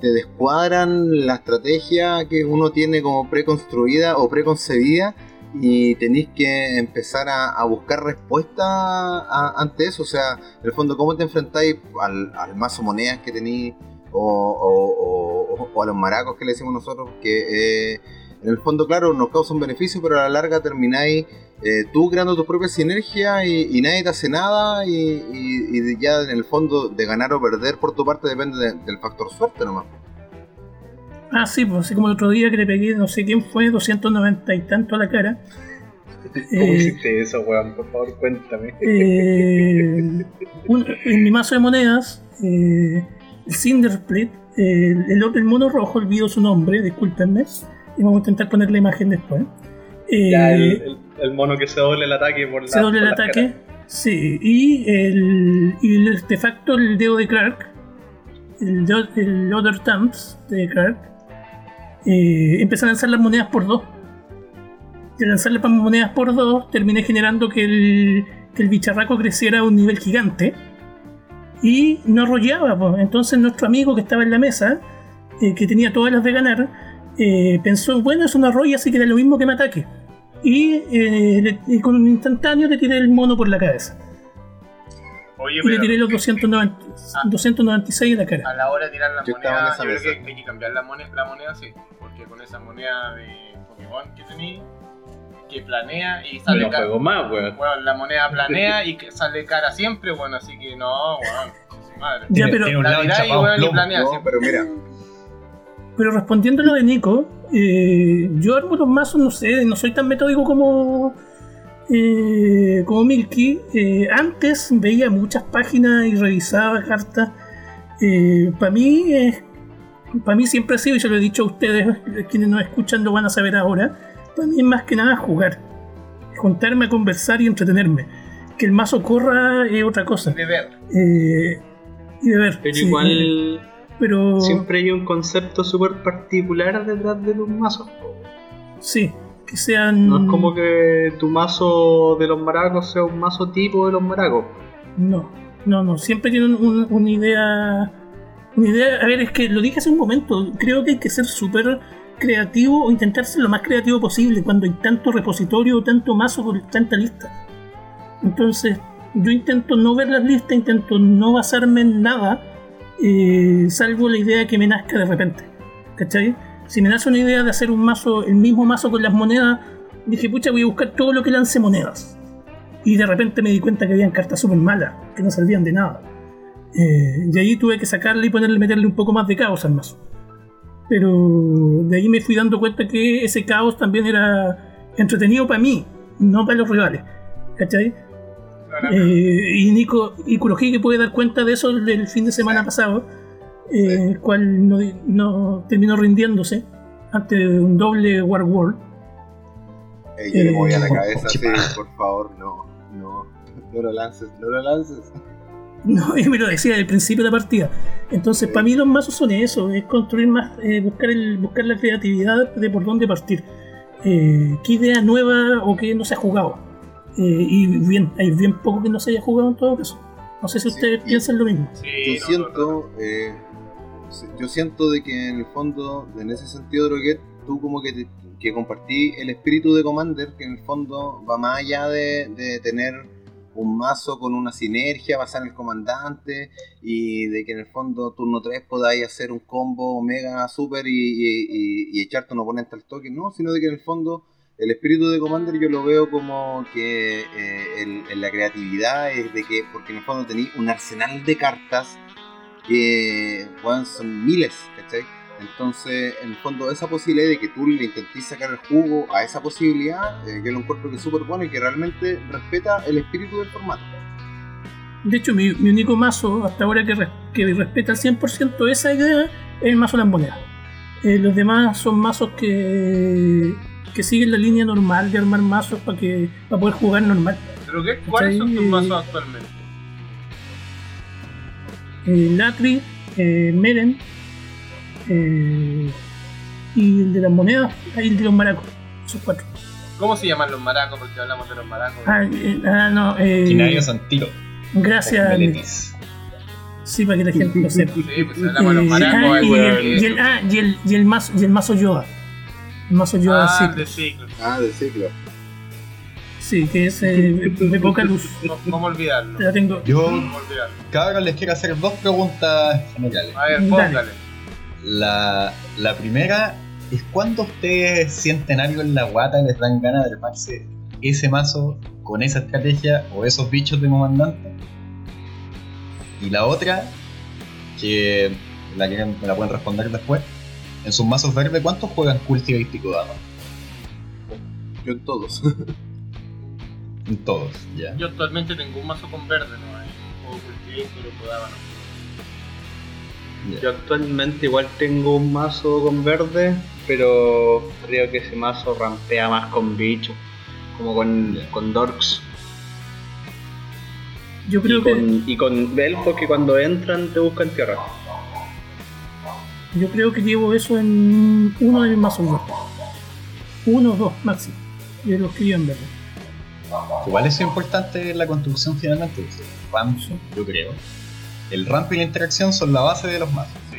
B: te descuadran la estrategia que uno tiene como preconstruida o preconcebida y tenéis que empezar a, buscar respuesta a- ante eso. O sea, en el fondo, ¿cómo te enfrentáis al, mazo monedas que tenéis o, a los maracos que le decimos nosotros? Que eh, en el fondo, claro, nos causa un beneficio, pero a la larga termináis eh, tú creando tu propia sinergia y, y nadie te hace nada y, y- y ya en el fondo de ganar o perder por tu parte depende de- del factor suerte nomás.
A: Ah, sí, pues así como el otro día que le pegué, no sé quién fue, 290 y tanto a la cara.
E: ¿Cómo
A: Eh,
E: hiciste eso, weón? Por favor, cuéntame.
A: Eh, un- en mi mazo de monedas, eh, el Cinder Split, eh, el, el mono rojo, olvido su nombre, discúlpenme, y vamos a intentar poner la imagen después.
E: Ya, el, el- el mono que se doble el ataque por la
A: se doble el ataque. Sí, y el, y el artefacto, el dedo de Clark, el, el Other Thumbs de Clark, eh, empecé a lanzar las monedas por dos. De lanzarle las monedas por dos, terminé generando que el, que el bicharraco creciera a un nivel gigante y no arrollaba. pues. Entonces, nuestro amigo que estaba en la mesa, eh, que tenía todas las de ganar, eh, pensó: bueno, es una arrolla, así que da lo mismo que me ataque y, eh, le- y con un instantáneo le tiré el mono por la cabeza.
D: Oye,
A: Y le tiré los 290, 296 en la cara.
D: a la hora de tirar la
B: Yo
D: moneda, yo creo
B: mesa.
D: que hay que cambiar la moneda, la moneda sí, porque con esa moneda de Pokémon que tení, que planea y
E: No
D: sale cara.
E: juego más, weón.
D: Bueno, la moneda (laughs) planea y que sale cara siempre, bueno, así que no, weón, madre.
A: Ya, pero-
D: La
C: lado
D: weón, y
C: plomo.
D: planea
B: No,
D: siempre.
B: pero mira,
A: Pero respondiendo a lo de Nico, eh, yo armo los mazos, no sé, no soy tan metódico como, eh, como Milky. Eh, antes veía muchas páginas y revisaba cartas. para mí, es- para mí siempre ha sido, y se lo he dicho a ustedes, quienes nos escuchan lo van a saber ahora, para mí es más que nada jugar. Juntarme a conversar y entretenerme. Que el mazo corra es otra cosa.
D: De ver.
A: Eh, y de ver.
E: Pero
A: sí,
E: igual
A: pero
E: siempre hay un concepto súper particular detrás de tus mazos.
A: sí, que sean.
E: No es como que tu mazo de los maracos sea un mazo tipo de los maracos.
A: No, no, no. Siempre tienen un- una idea. Una idea. A ver, es que lo dije hace un momento. Creo que hay que ser súper creativo o intentar ser lo más creativo posible cuando hay tanto repositorio, tanto mazo tanta lista. Entonces, yo intento no ver las listas, intento no basarme en nada, eh, salvo la idea que me nazca de repente. ¿Cachai? Si me nace una idea de hacer un mazo, el mismo mazo con las monedas, dije, pucha, voy a buscar todo lo que lance monedas. Y de repente me di cuenta que habían cartas súper malas, que no servían de nada. Eh, y ahí tuve que sacarle y ponerle, meterle un poco más de caos al mazo. Pero de ahí me fui dando cuenta que ese caos también era entretenido para mí, no para los rivales. ¿Cachai? Eh, y Nico y Kurohige puede dar cuenta de eso del fin de semana pasado, eh, el cual no, no terminó rindiéndose ante un doble War World.
B: Ey, yo le voy a la
A: Eh,
B: cabeza, sí, por favor, no, no, no lo lances, no lo lances.
A: No, (laughs) yo me lo decía al principio de la partida. Entonces, para mí los mazos son eso, es construir más, eh, buscar el, buscar la creatividad de por dónde partir. Eh, ¿Qué idea nueva o qué no se ha jugado? Eh, y bien, hay bien poco que no se haya jugado en todo caso. No sé si
B: Sí,
A: ustedes piensan lo mismo.
D: Sí,
B: Yo
D: no, no, no.
B: siento, eh, yo siento de que en el fondo, en ese sentido, Droguet, tú como que, te- que compartí el espíritu de Commander, que en el fondo va más allá de, de tener un mazo con una sinergia basada en el comandante y de que en el fondo turno 3 podáis hacer un combo mega super y, y- y- y echarte un oponente al toque, no, sino de que en el fondo el espíritu de Commander yo lo veo como que eh, el- en la creatividad es de que, porque en el fondo tenéis un arsenal de cartas que son miles, ¿cachai? Entonces, en el fondo, esa posibilidad de que tú le intentes sacar el jugo a esa posibilidad, eh, yo lo encuentro que es súper bueno y que realmente respeta el espíritu del formato.
A: De hecho, mi, mi único mazo hasta ahora que, res- que respeta al 100% esa idea es el mazo monedas. Eh, los demás son mazos que, que siguen la línea normal de armar mazos para que para poder jugar normal.
D: ¿Pero qué? ¿Cuáles son tus mazos actualmente?
A: Eh, Latri, eh, Meren eh, y el de las monedas, ahí el de los maracos. Esos cuatro.
D: ¿Cómo se llaman los maracos? Porque hablamos de los maracos.
A: Ah, eh, ah, no. Eh,
C: Santiro.
A: gracias. Sí, para que la gente lo sepa.
D: Sí, pues hablamos de los maracos.
A: ah,
D: ahí,
A: y, el, y el- ah, y el- y el mazo, y el mazo Yoda. El mazo Yoda,
D: Ah,
A: sí.
D: de ciclo.
B: Ah, de ciclo.
A: Sí, que es eh, de poca luz.
D: ¿Cómo- ¿Cómo olvidarlo?
A: La tengo.
C: Yo,
D: ¿Cómo olvidarlo?
C: cabrón, les quiero hacer dos preguntas generales.
D: A ver, póngale.
C: La, la primera es cuando ustedes sienten algo en la guata y les dan ganas de armarse ese mazo con esa estrategia o esos bichos de comandante. Y la otra, que la que me la pueden responder después, en sus mazos verdes, ¿cuántos juegan Cultivate y Kodama?
B: Yo en todos. (laughs)
C: En todos, ya.
D: Yo actualmente tengo un mazo con verde, ¿no? Ahí. Juego cultivo, pero podaba, ¿no?
E: Yo actualmente igual tengo un mazo con verde, pero creo que ese mazo rampea más con bichos, como con, con Dorks
A: Yo creo
E: y
A: que
E: con, y con elfos que cuando entran te buscan tierra.
A: yo creo que llevo eso en uno de mis mazos. Uno o dos máximo. De los que yo en verdad.
C: Igual eso es importante en la construcción finalmente. ramp, yo creo. El ramp y la interacción son la base de los mazos.
D: Sí.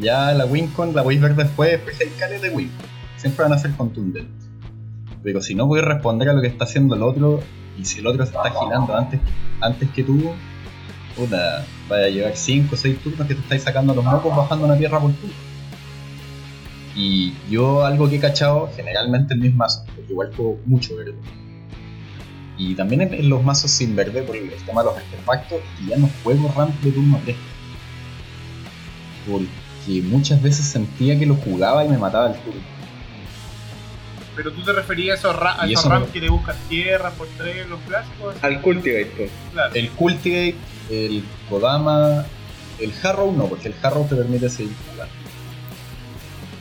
C: Ya la Wincon la podéis ver después, después hay cales de Wincon. Siempre van a ser contundentes. Pero si no puedes responder a lo que está haciendo el otro, y si el otro se está girando antes, antes que tú, puta, vaya a llevar 5 o 6 turnos que te estáis sacando los mocos bajando una tierra por turno. Y yo algo que he cachado generalmente en mis mazos, porque igual juego mucho verde. Y también en, en los mazos sin verde por el tema de los artefactos, que ya no juego ramp de turno 3. Porque muchas veces sentía que lo jugaba y me mataba el turno.
D: Pero tú te referías a esos, ra a
C: Y
D: esos
C: no-
D: rams que te buscan tierra por tres, los clásicos.
E: Al Cultivate, pues.
D: Claro.
C: El Cultivate, el Kodama, el Harrow no, porque el Harrow te permite seguir jugando.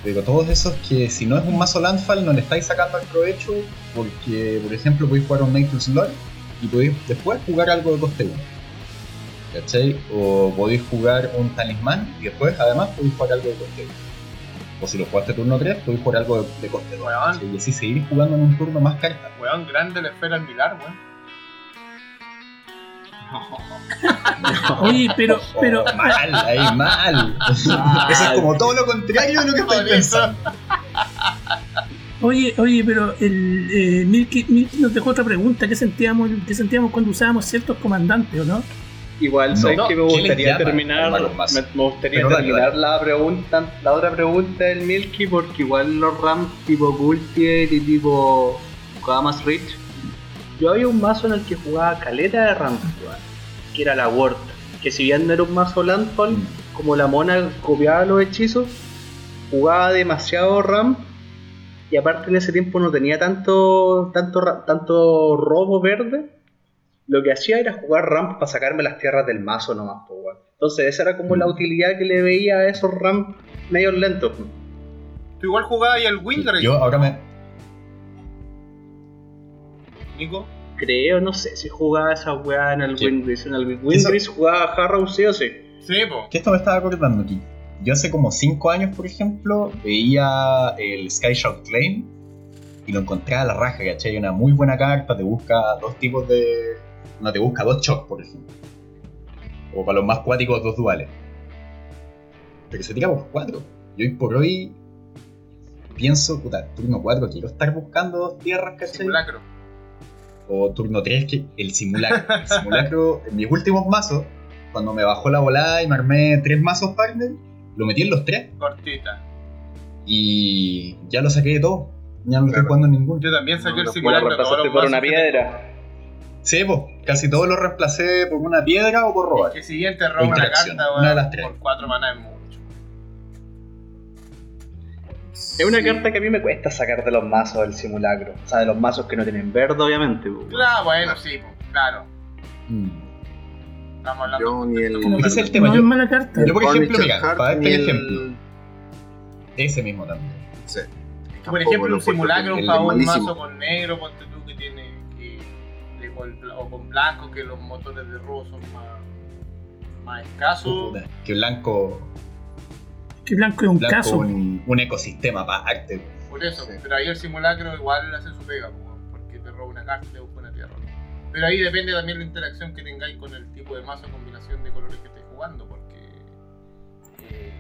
C: Pero todos esos que si no es un mazo Landfall no le estáis sacando el provecho porque, por ejemplo, podéis jugar un Nature's Lore y podéis después jugar algo de coste 1. ¿Cachai? O podéis jugar un talismán y después además podéis jugar algo de coste 1. O si lo jugaste turno 3, podéis jugar algo de, de coste 2.
D: Weón.
C: ¿cachai? Y así seguir jugando en un turno más cartas.
D: Weón, grande la esfera al milar, weón. (laughs)
A: Oye, pero, pero (laughs)
C: Mal, ahí mal. Eso es como todo lo contrario de lo que estoy pensando.
A: Oye, oye, pero el eh, Milky, Milky nos dejó otra pregunta. ¿Qué sentíamos, qué sentíamos cuando usábamos ciertos comandantes o no?
E: Igual,
C: No,
E: ¿sabes
C: no,
E: que me
C: ¿qué les
E: gustaría terminar? Me, me gustaría
C: Pero
E: terminar la pregunta, la otra pregunta del Milky, porque igual los Rams tipo Cultivate y tipo Kodamas Rich, yo había un mazo en el que jugaba caleta de weón, que era la Word, que si bien no era un mazo Landfall,
C: Mm.
E: como la mona copiaba los hechizos, jugaba demasiado RAM y aparte en ese tiempo no tenía tanto tanto tanto robo verde. Lo que hacía era jugar RAM para sacarme las tierras del mazo nomás, po, weón. Entonces esa era como la utilidad que le veía a esos RAM medios lentos.
D: Tú igual jugabas ahí al Windrake.
C: Yo ahora me.
D: Nico.
E: Creo, no sé si jugaba esa weá en el
C: ¿Qué?
E: En el Wingris jugaba Harrow sí o sí.
D: Sí, po.
C: Que esto me estaba acordando aquí. Yo hace como 5 años, por ejemplo, veía el Sky Shout Claim y lo encontré a la raja, ¿cachai? Una muy buena carta, te busca dos tipos de. No, te busca dos shocks, por ejemplo. O para los más cuáticos, dos duales. Pero se tira por 4. Y hoy por hoy pienso, puta, turno 4, quiero estar buscando dos tierras, ¿cachai?
D: Simulacro.
C: O turno 3, que el simulacro. El (laughs) simulacro, en mis últimos mazos, cuando me bajó la volada y me armé tres mazos partner, lo metí en los tres
D: Cortita.
C: y ya lo saqué de todo. Ya no lo estoy
B: Claro.
C: jugando en ninguno.
D: Yo también saqué
B: No,
D: el
B: lo-
E: Lo
D: simulacro
E: reemplazaste
D: los
E: por una piedra.
C: Sí, pues, casi todos los reemplacé por una piedra o por robar.
D: Que si bien te roba una carta,
C: una de las tres.
D: por 4 maná es mucho.
E: Es una carta que a mí me cuesta sacar de los mazos del simulacro. O sea, de los mazos que no tienen verde, obviamente.
D: Claro, bueno, sí, claro.
C: Mm.
D: Estamos hablando
B: Yo ni el.
C: Ese es el tema,
A: No
C: yo-
A: mala carta.
C: Yo, por ejemplo, mira,
B: Heart,
C: para darte
B: el-
C: ejemplo, ese mismo también.
B: Sí.
D: Por
B: Tampoco
D: ejemplo,
B: lo
D: un simulacro, un favor, un mazo con negro, ponte tú que tiene que. de con- o con blanco, que los motores de robo son más, más escasos.
C: Que blanco,
A: Que blanco es un
C: blanco
A: caso.
C: un, un ecosistema para arte.
D: Por eso,
B: Sí.
D: pero ahí el simulacro igual hace su pega, po, porque te roba una carta y te busca una tierra. Pero ahí depende también la interacción que tengáis con el tipo de mazo, combinación de colores que estés jugando, porque eh,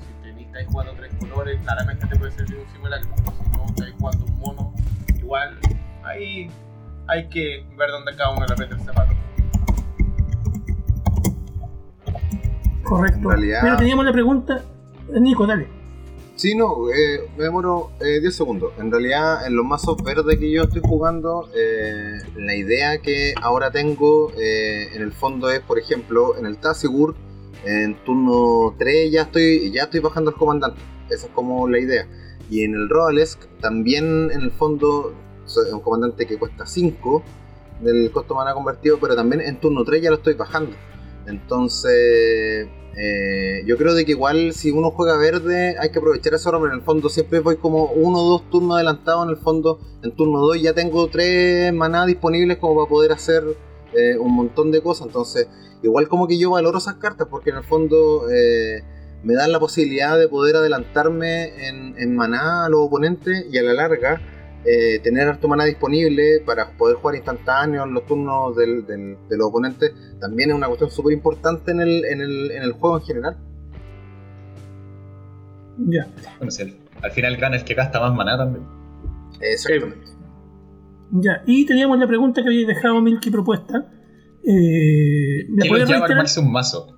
D: si tenéis, estáis jugando tres colores, claramente te puede servir un simulacro, pero si no estáis jugando un mono, igual ahí hay que ver dónde cada uno le aprieta el zapato.
A: Correcto.
B: Realidad-
A: Pero teníamos la pregunta. Nico, dale.
B: Sí, no, eh, me demoro eh, 10 segundos. En realidad, en los mazos verdes que yo estoy jugando, eh, la idea que ahora tengo eh, en el fondo es, por ejemplo, en el Tassigur, en turno 3 ya estoy, ya estoy bajando al comandante. Esa es como la idea. Y en el Rodalesk también, en el fondo, es un comandante que cuesta 5 del costo mana convertido, pero también en turno 3 ya lo estoy bajando. Entonces, eh, yo creo de que igual si uno juega verde hay que aprovechar eso, pero en el fondo siempre voy como uno o dos turnos adelantado. En el fondo, en turno 2 ya tengo tres maná disponibles como para poder hacer eh, un montón de cosas. Entonces, igual como que yo valoro esas cartas porque en el fondo eh, me dan la posibilidad de poder adelantarme en, en maná a los oponentes y a la larga eh, tener harto maná disponible para poder jugar instantáneo en los turnos del- del- de los oponentes también es una cuestión súper importante en el, en, el, en el juego en general.
A: Ya.
C: Bueno, si al, al final gana el que gasta más maná también.
B: Exactamente.
A: Ya. Y teníamos la pregunta que había dejado Milky propuesta. Eh, ¿La
C: ¿Qué
A: puedes
C: los lleva a armarse un mazo?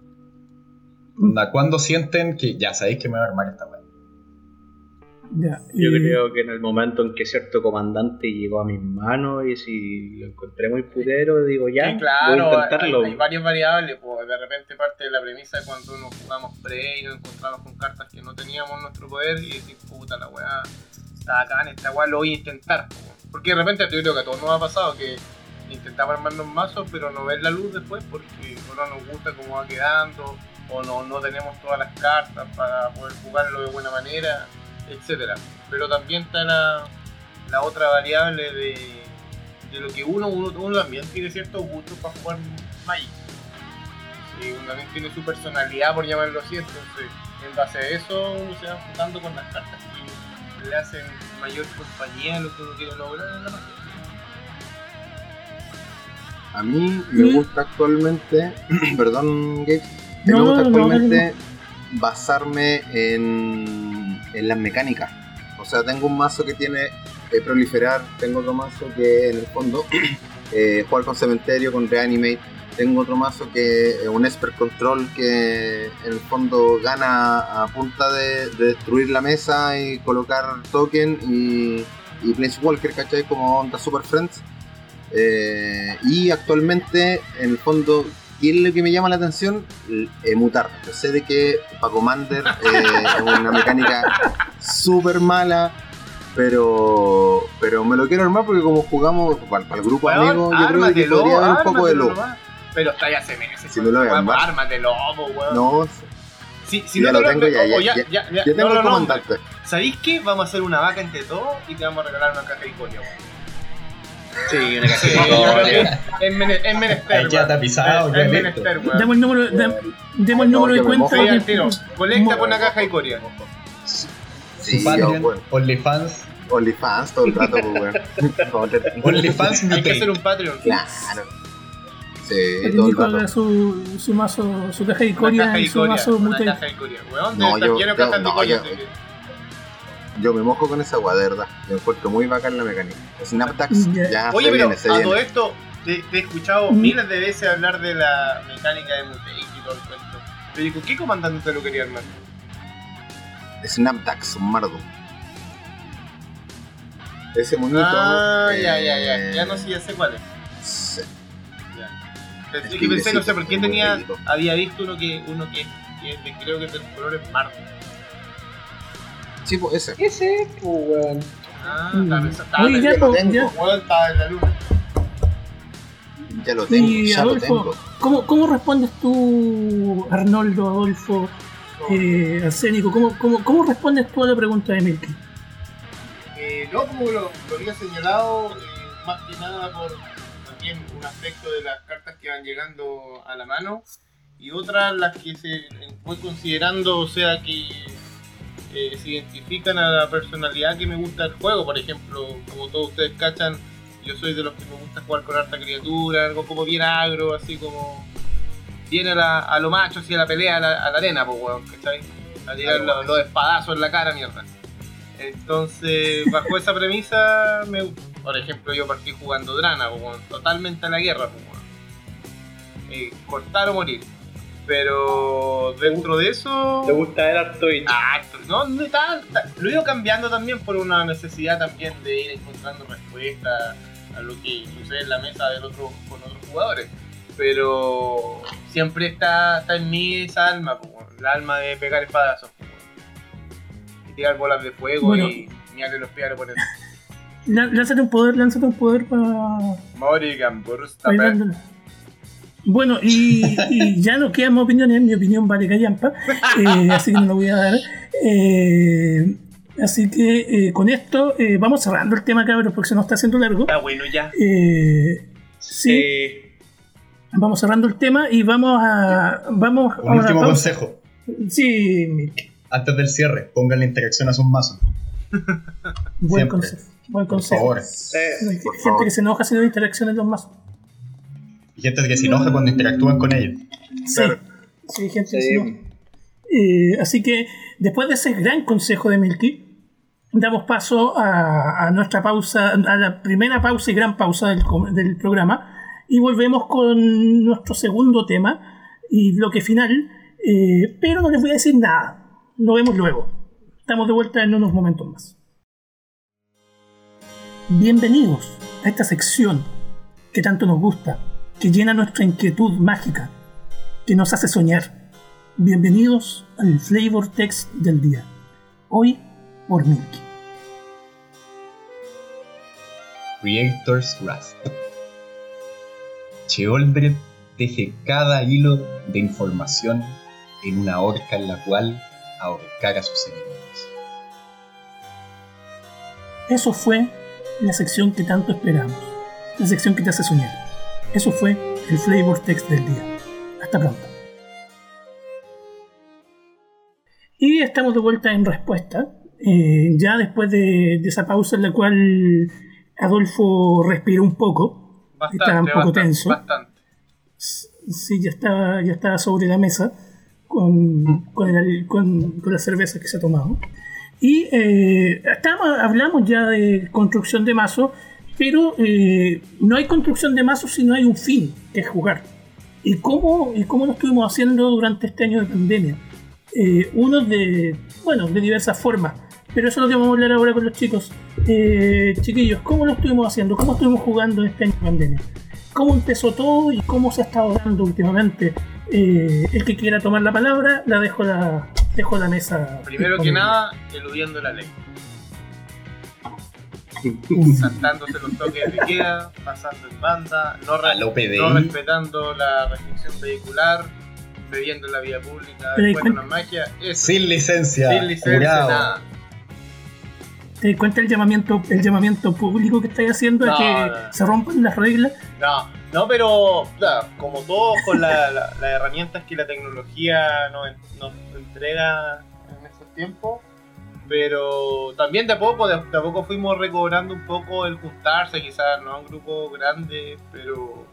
C: ¿Cuándo sienten que ya sabéis que me va a armar esta weá?
A: Ya.
E: Yo creo que en el momento en que cierto comandante llegó a mis manos y si lo encontré muy putero, digo ya,
D: Sí, claro,
E: voy a intentarlo.
D: hay, hay varias variables, pues de repente parte de la premisa de cuando nos jugamos pre y nos encontramos con cartas que no teníamos en nuestro poder y decir, puta, la weá está acá, en esta weá lo voy a intentar. po. Porque de repente yo creo que a todos nos ha pasado que intentamos armarnos mazos, pero no ver la luz después porque no nos gusta cómo va quedando, o no, no tenemos todas las cartas para poder jugarlo de buena manera, etcétera. Pero también está la, la otra variable de, de lo que uno, uno, uno también tiene ciertos gustos para jugar Magic. Sí, uno también tiene su personalidad, por llamarlo así, entonces en base a eso uno se va enfocando con las cartas que le hacen mayor compañía a lo que uno quiere lograr en la magia.
B: A mí me
A: ¿Mm?
B: gusta actualmente, (clears throat) perdón Gabe, me
A: No,
B: gusta
A: no,
B: actualmente basarme en, en las mecánicas. O sea, tengo un mazo que tiene eh, proliferar, tengo otro mazo que en el fondo (clears throat) eh, jugar con cementerio, con reanimate, tengo otro mazo que es un expert control que en el fondo gana a punta de, de destruir la mesa y colocar token y, y Planeswalker, ¿cachai? Como onda Super Friends. Eh, y actualmente, en el fondo, ¿qué es lo que me llama la atención? Eh, mutar. Yo sé de que para Commander eh, es una mecánica súper mala, pero pero me lo quiero armar porque como jugamos para, para el grupo
D: Weón,
B: amigos, yo creo que podría haber un poco de lobo.
D: nomás. Pero está ya se merece.
B: Si me lo voy a
D: weón,
B: armar.
D: Ármatelo, po, weón.
B: No,
D: Si, si
B: ya
D: no
B: lo
D: te
B: tengo, ya, ya,
D: ya, ya,
B: tengo
D: no
B: el comandante.
D: ¿Sabéis qué? Vamos a hacer una vaca entre todos y te vamos a regalar una caja de iconio. weón.
E: Sí, una
D: Sí,
E: cajita.
D: que es es menester.
C: Ya pisado,
D: Es- menester, weón.
A: Demos el número, demos el
B: No,
A: número de cuenta.
D: Sí, al
A: de-
D: tiro. Colecta por una caja de coria.
B: Sí,
C: Su Patreon,
B: bueno.
C: OnlyFans.
B: OnlyFans todo el rato, pues, weón. (laughs)
C: OnlyFans
D: Hay que hacer un Patreon.
B: Claro. Sí, todo el rato.
A: su, su mazo, su caja de coria
D: caja
A: y
D: de
A: su mazo
D: Una
A: mute.
D: caja de
B: No,
D: está
B: yo-
D: cajas de
B: no,
D: coria.
B: Yo- me mojo con esa agua, de verdad. Yo encuentro muy bacán la mecánica. Snaptax,
A: Ya.
B: ya
D: Oye,
B: se
D: pero
B: viene, se
D: a
B: viene.
D: todo esto, te, te he escuchado
A: Mm.
D: miles de veces hablar de la mecánica de Mutec y todo el cuento. Pero digo, ¿qué comandante te lo quería armar?
B: Snapdax, un mardo. Ese monito.
D: Ah,
B: eh,
D: ya, ya, ya. Ya no sé, ya sé cuál es.
B: sí.
D: Ya. Es que pensé, no sé, por qué tenía, había visto uno que, uno que, que es de- creo que es del color es Marte.
B: Sí, pues ese.
E: Ese, pues, weón.
D: Ah,
A: Mm.
D: estaba
A: Oye, ya,
B: lo tengo.
A: ya.
D: weón, estaba en la luna.
B: Ya lo tengo,
A: Y
B: ya lo
A: Adolfo,
B: tengo.
A: ¿cómo, ¿cómo respondes tú, Arnoldo, Adolfo, eh, Arsénico? ¿Cómo, cómo, ¿Cómo respondes tú a la pregunta de Milky?
D: Eh, no, como lo, lo había señalado, eh, más que nada por también un aspecto de las cartas que van llegando a la mano y otras las que se voy considerando, o sea, que eh, se identifican a la personalidad que me gusta del juego. Por ejemplo, como todos ustedes cachan, yo soy de los que me gusta jugar con harta criatura, algo como bien agro, así como bien a, la- a lo macho, así a la pelea, a la, a la arena, pues, weón, ¿cachai? A tirar los, los espadazos en la cara, mierda. Entonces, bajo esa premisa, me, por ejemplo, yo partí jugando Drana, pues, totalmente a la guerra, pues, weón. Eh, cortar o morir. Pero dentro de eso.
E: ¿Te gusta el harto y
D: Ah, no, no está, está- Lo he ido cambiando también por una necesidad también de ir encontrando respuestas a lo que sucede en la mesa del otro, con otros jugadores. Pero siempre está, está en mí esa alma, la alma de pegar espadazos. Y tirar bolas de fuego
A: Bueno.
D: y miarle los pies al oponente.
A: Lá- Lánzate un poder, lánzate un poder para
D: Morrigan,
A: dándole. Bueno, y, y ya no quedan opiniones, mi opinión vale callampa, eh, así que no lo voy a dar. Eh, así que eh, con esto eh, vamos cerrando el tema, cabros, porque se nos está haciendo largo.
D: Está bueno ya.
A: Eh, sí,
E: Eh,
A: vamos cerrando el tema y vamos a. Vamos a
C: Un último consejo.
A: Sí,
C: Antes del cierre, pongan la interacción a sus mazos.
A: buen
C: Siempre.
A: consejo. Buen
C: Por
A: consejo.
C: favor.
E: eh,
B: Por
A: gente
B: favor.
A: que se enoja si no interacción en los mazos.
C: Y gente que se enoja cuando interactúan con ellos.
A: Sí,
B: Claro.
A: sí, gente que
E: Sí.
A: se enoja. Eh, así que después de ese gran consejo de Milky, damos paso a, a nuestra pausa, a la primera pausa y gran pausa del, programa, y volvemos con nuestro segundo tema y bloque final, eh, pero no les voy a decir nada, lo vemos luego. Estamos de vuelta en unos momentos más. Bienvenidos a esta sección que tanto nos gusta, que llena nuestra inquietud mágica, que nos hace soñar. Bienvenidos al Flavor Text del día. Hoy por Milky.
C: Creator's Rust. Cheoldred teje cada hilo de información en una horca en la cual ahorcar a sus enemigos.
A: Eso fue la sección que tanto esperamos. La sección que te hace soñar. Eso fue el Flavor Text del día. Hasta pronto. Y estamos de vuelta en respuesta. eh, ya después de, de esa pausa en la cual Adolfo respiró un poco.
D: Bastante,
A: Estaba un poco
D: bastante,
A: tenso.
D: bastante.
A: Sí, ya estaba, ya estaba sobre la mesa con, con, el- con- con las cervezas que se ha tomado. Y eh, hablamos ya de construcción de mazo, pero eh, no hay construcción de mazo si no hay un fin, que es jugar. ¿Y cómo, y cómo lo estuvimos haciendo durante este año de pandemia? Eh, uno de, bueno, de diversas formas, pero eso es lo que vamos a hablar ahora con los chicos. Eh, chiquillos, ¿cómo lo estuvimos haciendo? ¿Cómo estuvimos jugando este año de pandemia? ¿Cómo empezó todo y cómo se ha estado dando últimamente? Eh, el que quiera tomar la palabra, la dejo la, dejo la mesa.
D: Primero que nada, eludiendo la ley. (laughs) Saltándose los toques de queda, pasando en banda, no, re- respetando la restricción vehicular, bebiendo en la vía pública, después una magia, eso,
C: Sin licencia.
D: sin licencia, nada.
A: ¿Te das cuenta el llamamiento, el llamamiento público que estáis haciendo
D: No,
A: a que
D: no.
A: se rompan las reglas?
D: No, no, pero claro, como todos con la- la- las herramientas que la tecnología nos, nos entrega en estos tiempos, pero también de a poco, de, de a poco fuimos recobrando un poco el juntarse, quizás no a un grupo grande, pero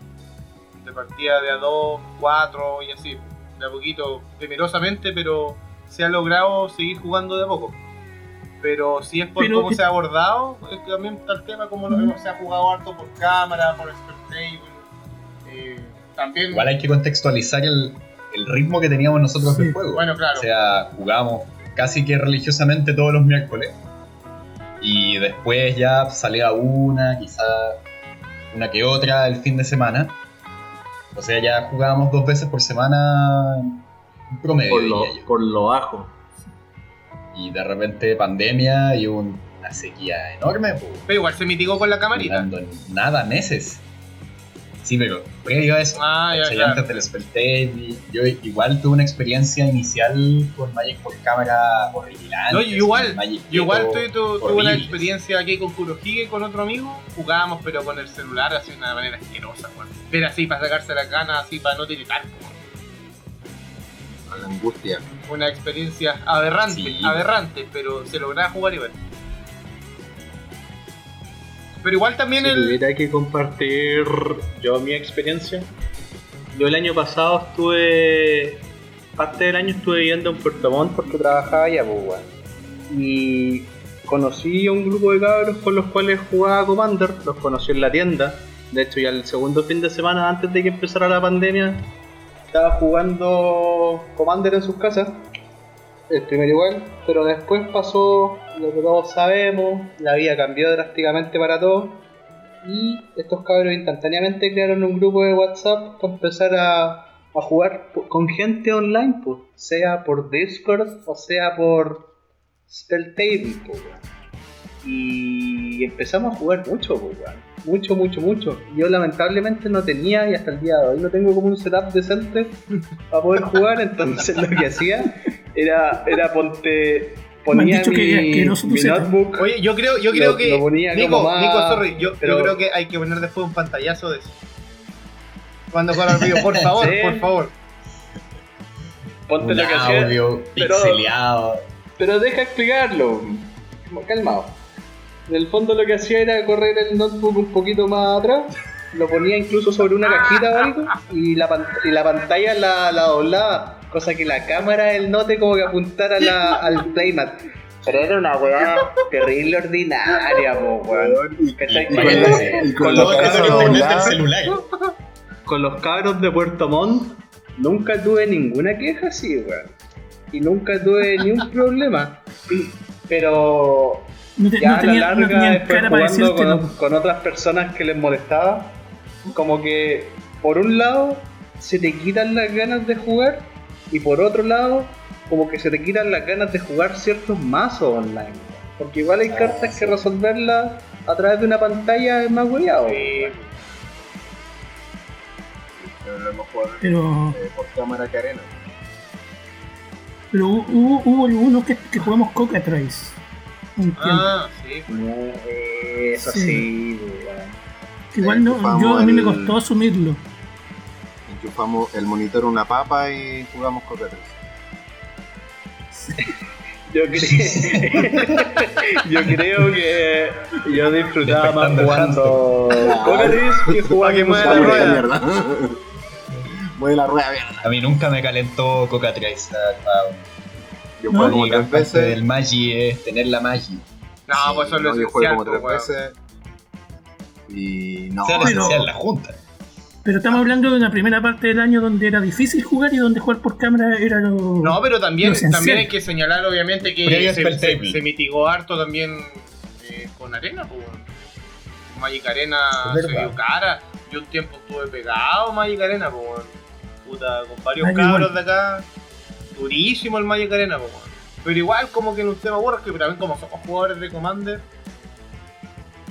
D: de partida de a dos, cuatro y así, de a poquito, temerosamente, pero se ha logrado seguir jugando de a poco. Pero si es por
A: Pero
D: cómo
A: que-
D: se ha abordado, es que también está el tema como lo- se ha jugado harto por cámara, por spectacle. Eh, también,
C: Igual hay que contextualizar el, el ritmo que teníamos nosotros
A: Sí.
C: del juego.
D: bueno, claro.
C: O sea, jugamos casi que religiosamente todos los miércoles. Y después ya salía una, quizá una que otra el fin de semana. O sea, ya jugábamos dos veces por semana en promedio,
E: Por lo,
C: diría yo.
E: por lo bajo.
C: Y de repente pandemia y un- una sequía enorme, pues,
D: pero igual se mitigó con la camarita.
C: durando nada, meses. Sí, pero previo a eso,
D: Ah, ya, claro.
C: antes del Spelltake, yo igual tuve una experiencia inicial con Magic por cámara horrible.
D: No, yo igual,
C: Magic
D: Yo igual tuve, tu- tuve una experiencia aquí con Kurohige con otro amigo. Jugábamos, pero con el celular así de una manera asquerosa, weón. Pero así para sacarse la gana, así para no tiritar.
B: la angustia.
D: Una experiencia aberrante,
C: Sí.
D: aberrante, pero se lograba jugar igual. Pero igual también
E: Si
D: el.
E: tuviera que compartir yo mi experiencia, yo el año pasado estuve, parte del año estuve viviendo en Puerto Montt porque trabajaba allá, pues. Y conocí a un grupo de cabros con los cuales jugaba Commander, los conocí en la tienda. De hecho, ya el segundo fin de semana antes de que empezara la pandemia, estaba jugando Commander en sus casas. El primero igual, pero después pasó lo que todos sabemos, la vida cambió drásticamente para todos. Y estos cabros instantáneamente crearon un grupo de WhatsApp para empezar a, a jugar con gente online, pues, sea por Discord o sea por Spelltable, pues. Y empezamos a jugar mucho, pues, mucho, mucho, mucho. Yo lamentablemente no tenía y hasta el día de hoy no tengo como un setup decente (laughs) para poder jugar, entonces lo que hacía era, era ponte... Ponía
A: dicho que
E: mi,
A: asqueroso tu
E: mi notebook
D: Oye, yo creo, yo creo
E: Lo-
D: que.
E: lo ponía
D: Nico,
E: como más-
D: Nico, sorry, yo, creo que hay que poner después un pantallazo de eso. Cuando juega el video, por (laughs) favor,
E: Sí.
D: por favor.
E: ponte
C: Un
E: lo que hacía.
C: audio
E: pero-
C: pixeleado.
E: Pero deja explicarlo. Calmado. En el fondo lo que hacía era correr el notebook un poquito más atrás. Lo ponía incluso sobre una cajita o algo. Y la, y la pantalla la, la doblaba. Cosa que la cámara del note como que apuntara la- al playmat. Pero era una weá terrible ordinaria, po, weón.
C: Y
E: Con los-
B: y
E: con los
B: cabros
E: con los de Puerto Montt nunca tuve ninguna queja así, weón. Y nunca tuve ni un problema. Pero
A: No, te-
E: ya
A: no
E: a la
A: no
E: larga,
A: tenían
E: después jugando con, con otras personas que les molestaba, como que por un lado se te quitan las ganas de jugar y por otro lado como que se te quitan las ganas de jugar ciertos mazos online. Porque igual hay cartas que resolverlas a través de una pantalla es más hueveado.
B: Pero lo hemos jugado
A: Pero,
B: eh, por cámara que arena.
A: pero hubo, hubo algunos que, que jugamos Cocatrace. Un tiempo.
D: Ah, sí.
E: No, eso
A: Sí.
E: sí,
A: igual no, yo, a mí me costó asumirlo.
B: Enchufamos el monitor una papa y jugamos Coca (laughs) 3.
E: Yo, cre- (laughs) yo creo que yo disfrutaba más
C: el
E: jugando Cocatriz que
D: Pa'
E: jugando
D: que mueva la rueda.
B: mierda. Mueve la rueda, mierda.
C: A mí nunca me calentó Coca Trace.
B: Yo
A: No,
B: juego como tres veces.
C: del Magi es tener la Magi.
D: No,
B: Sí,
D: pues eso es lo
B: no, yo
D: esencial,
B: juego como
D: pues,
B: tres veces. Y no,
C: sea,
A: pero-
C: esencial la junta.
A: Pero estamos hablando de una primera parte del año donde era difícil jugar y donde jugar por cámara era lo.
D: No, pero también, también hay que señalar, obviamente, que se, mitigó harto también eh, con Arena, pues. Magic Arena se dio cara. Yo un tiempo estuve pegado a Magic Arena, pues. Puta, con varios cabros
A: igual.
D: de acá. Durísimo el Magic Arena, pues. Pero igual, como que no se me aburre, que también como somos jugadores de Commander.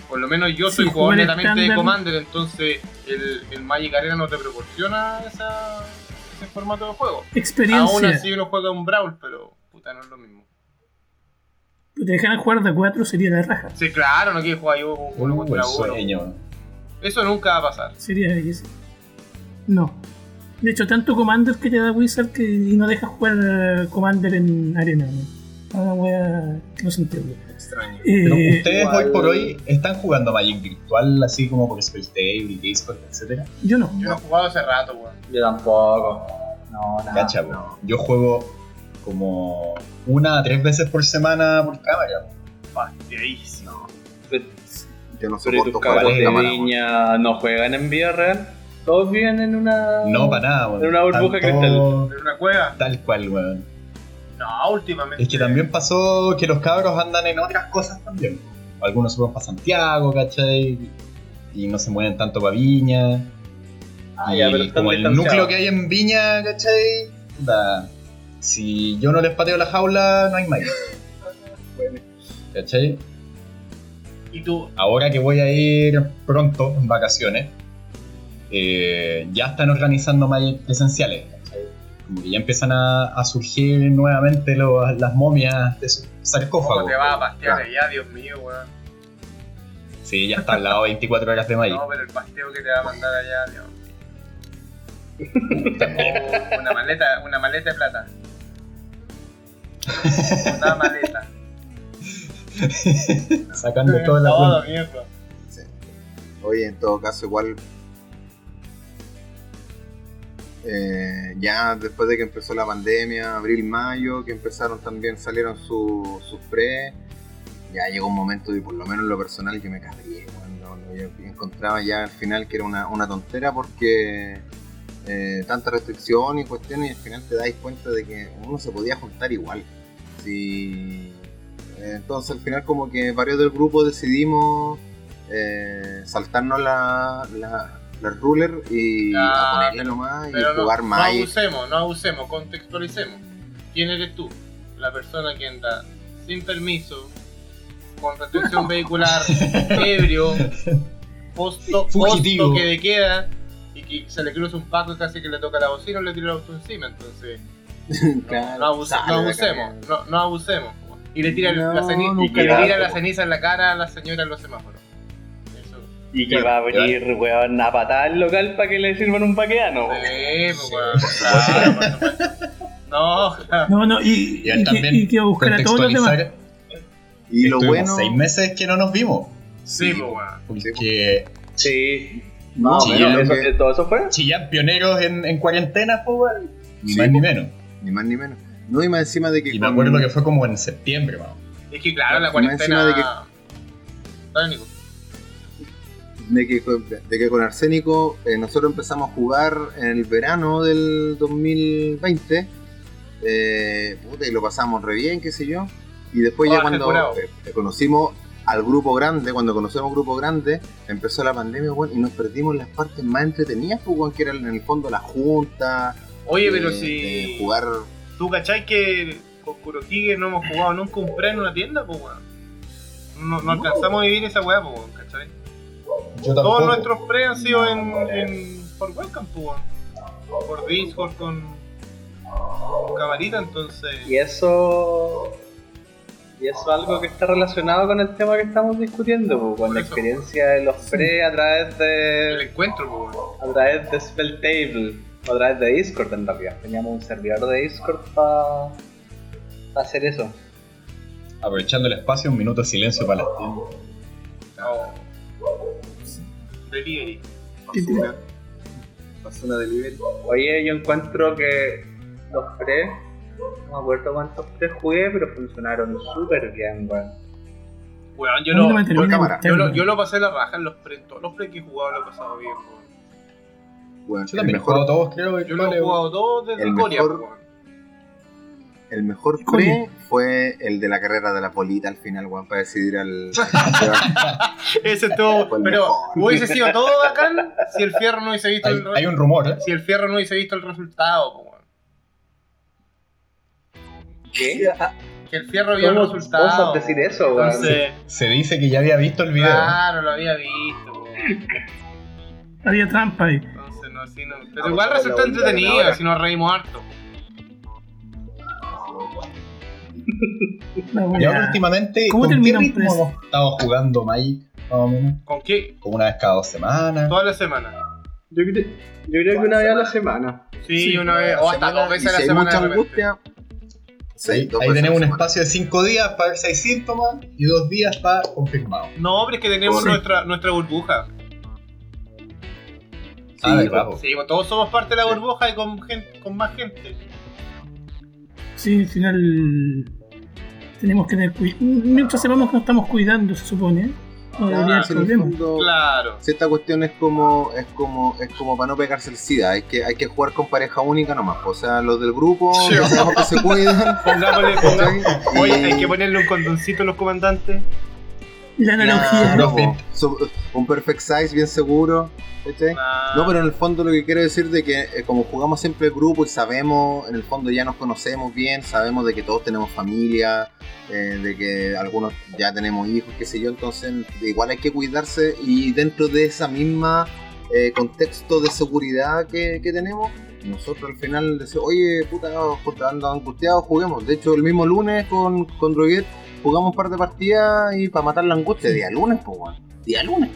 D: Por lo menos yo
A: Sí,
D: soy jugador netamente de. Commander, entonces el, el Magic Arena no te proporciona esa, ese formato de juego. Aún
A: Experiencia.
D: así uno juega un Brawl, pero puta, no es lo mismo.
A: Pero te dejaran jugar de 4 sería la raja.
D: Sí, claro, no quiere jugar yo uno
C: Uh,
D: contra uno.
C: sueño.
D: Eso nunca va a pasar.
A: Sería eso. No. De hecho, tanto Commander que te da Wizard que y no deja jugar eh, Commander en arena. ¿no? Una wea que no se entiende.
B: Extraño.
C: Pero
A: Eh,
C: ustedes
E: igual-
C: hoy por hoy están jugando Magic virtual así como por Spelltable, Discord, etcétera.
A: yo no.
D: Yo no he jugado hace rato, weón.
E: Yo tampoco. No, nada.
C: Cacha, po. Yo juego como una a tres veces por semana por cámara.
D: Fastiadísimo.
B: Yo no
E: Pero ¿y
B: soporto
E: tus cabros de
B: cámara.
E: no juegan en vida real? Todos viven en una.
C: No, para nada, weón.
E: Era una burbuja cristal.
D: ¿En una cueva?
C: Tal cual, weón.
D: No, últimamente.
C: Es que también pasó que los cabros andan en otras cosas también. Algunos se van para Santiago, ¿cachai? Y no se mueven tanto para Viña.
E: Ah,
C: y
E: ya, pero
C: como el núcleo que hay en Viña, ¿cachai? Puta, si yo no les pateo la jaula, no hay más. ¿Cachai?
D: ¿Y tú?
C: Ahora que voy a ir pronto, en vacaciones, eh, ya están organizando Magic presenciales. Como que ya empiezan a, a surgir nuevamente lo- las momias de sus sarcófagos.
D: ¿Cómo te vas a pastear
B: Claro.
D: allá, Dios mío, weón?
C: Sí, ya está al lado 24 horas de Magic.
D: No, pero el pasteo que te va a mandar allá, Dios Oh, una maleta, una maleta de plata. Una maleta. (laughs)
C: Sacando toda la
D: Todo.
B: Sí. Oye, en todo caso, igual. Eh, ya después de que empezó la pandemia, abril, mayo, que empezaron también, salieron su- sus pre. Ya llegó un momento, y por lo menos en lo personal, que me cabré. Cuando yo encontraba ya al final que era una, una tontera porque eh, tanta restricción y cuestiones, y al final te dais cuenta de que uno se podía juntar igual. Si, entonces al final como que varios del grupo decidimos eh, saltarnos la, la ruler y
D: Ya,
B: a ponerle nomás y
D: no,
B: jugar
D: no
B: más.
D: abusemos, no abusemos, contextualicemos. ¿Quién eres tú? La persona que anda sin permiso, con restricción (laughs) vehicular, ebrio, posto,
C: Fugitivo.
D: posto que de queda, y que se le cruza un paco y casi que le toca la bocina o le tira el auto encima. Entonces, (laughs)
B: Claro,
D: no, abuse- no abusemos, no, no abusemos. Y le tira
B: No,
D: la, ceni- y
B: nunca
D: que le tira la ceniza en la cara a la señora en los semáforos.
E: Y que va a venir, weón, a patar el local para que le sirvan un paqueano.
D: Sí, pues. No,
A: No, no, y,
C: Y él
A: y que,
C: también
A: y que buscar a todos los demás.
B: Y lo bueno.
C: seis meses que no nos vimos.
D: sí, pues, weón.
C: Porque
E: Sí.
B: No,
E: No, eso,
B: que-
E: ¿todo eso fue?
C: chillan pioneros en, en cuarentena, pues, weón. Ni
B: Sí,
C: más ni menos.
B: Ni más ni menos. No, y más encima de que.
C: Y me acuerdo que fue como en septiembre, vamos.
D: Es que claro, la
B: más encima
D: cuarentena.
B: de que-
D: Dale, Nico.
B: De que, con- de que con Arsénico eh, nosotros empezamos a jugar en el verano del 2020. Eh, puta, y lo pasamos re bien, qué sé yo. Y después ya cuando eh, conocimos al grupo grande, cuando conocemos grupo grande, empezó la pandemia, weón, y nos perdimos las partes más entretenidas, pues, que eran en el fondo la junta.
D: Oye, pero si.
B: jugar.
D: ¿Tú cachai que con Kurohige no hemos jugado nunca un pre en una tienda, pues, weón? No, no alcanzamos a vivir esa weá, pues.
C: Yo
D: Todos nuestros pre han sido en, en por weón. Por Discord con, con camarita, entonces.
E: Y eso. Y eso es algo que está relacionado con el tema que estamos discutiendo, con
D: Por
E: la
D: eso.
E: experiencia de los pre a través
D: El
E: de.
D: encuentro, pues, weón.
E: a través de Spelltable, o a través de Discord en realidad. Teníamos un servidor de Discord para hacer eso.
C: Aprovechando el espacio, un minuto de silencio para las tiendas.
D: No. Delivery.
B: Basura. Basura delivery.
E: Oye, yo encuentro que los pre, no me acuerdo cuántos pre jugué, pero funcionaron súper bien, weón.
D: Weón, yo
A: no
D: lo,
B: cámara.
D: yo, lo, yo lo pasé la raja en los pre, todos los pre que he jugado lo he pasado bien, weón.
B: Bueno,
C: Yo también he jugado todos, creo.
D: Yo lo he jugado todo desde
B: El
D: Corea,
B: mejor-. El mejor pre fue el de la carrera de la polita al final, weón, para decidir al. (laughs)
D: Ese
B: el
D: pero
B: mejor.
D: hubiese sido todo bacán si el fierro no hubiese visto
C: Hay,
D: el
C: hay un rumor, ¿eh?
D: si el fierro no hubiese visto el resultado, weón.
E: ¿Qué?
D: Que el fierro vio el
E: ¿Cómo
D: resultado.
E: osas decir eso, weón?
D: Entonces,
C: Se dice que ya había visto el video.
D: claro, lo había visto, weón.
A: Había trampa ahí.
D: Entonces, no, así no. Pero
B: Ah,
D: igual resultó entretenido, si nos reímos harto.
A: La
C: Y
A: wea.
C: ahora últimamente,
A: ¿Cómo
C: ¿con qué ritmo
A: preso?
C: hemos estado jugando Magic? Más o menos.
D: ¿Con qué?
C: Como una vez cada dos semanas.
D: Toda la semana.
E: Yo, cre- yo creo que una vez a la semana.
D: Sí,
A: Sí,
D: una vez, o hasta dos veces a la semana.
B: mucha angustia. sí,
C: ahí ahí tenemos un espacio de 5 días para ver si hay síntomas y dos días para confirmado.
D: No, pero es que tenemos
B: Sí.
D: nuestra, nuestra burbuja.
C: Ah,
B: Sí,
C: verdad, po.
D: Sí, pues todos somos parte de la burbuja y con, gente, con más gente.
A: Sí, al final tenemos que tener cuidado. Mientras sepamos que nos estamos cuidando, se supone, no debería
B: el
A: problema.
B: fondo,
D: Claro.
B: si esta cuestión es como es como es como para no pegarse el SIDA, hay que hay que jugar con pareja única nomás, o sea, los del grupo
D: Sí.
B: que se cuidan. (laughs)
D: Pongámosle, pongámosle. (laughs) Oye, hay que ponerle un condoncito a los comandantes.
A: La analogía.
B: Su- un perfect size bien seguro.
D: Ah,
B: No, pero en el fondo lo que quiero decir de que eh, como jugamos siempre el grupo y sabemos, en el fondo ya nos conocemos bien, sabemos de que todos tenemos familia, eh, de que algunos ya tenemos hijos, qué sé yo, entonces igual hay que cuidarse y dentro de esa misma eh, contexto de seguridad que, que tenemos, nosotros al final decimos, oye, puta, puta, ando angustiado, juguemos. De hecho, el mismo lunes con, con Droguet jugamos un par de partidas y para matar la angustia, día lunes, pues, weón. Día lunes.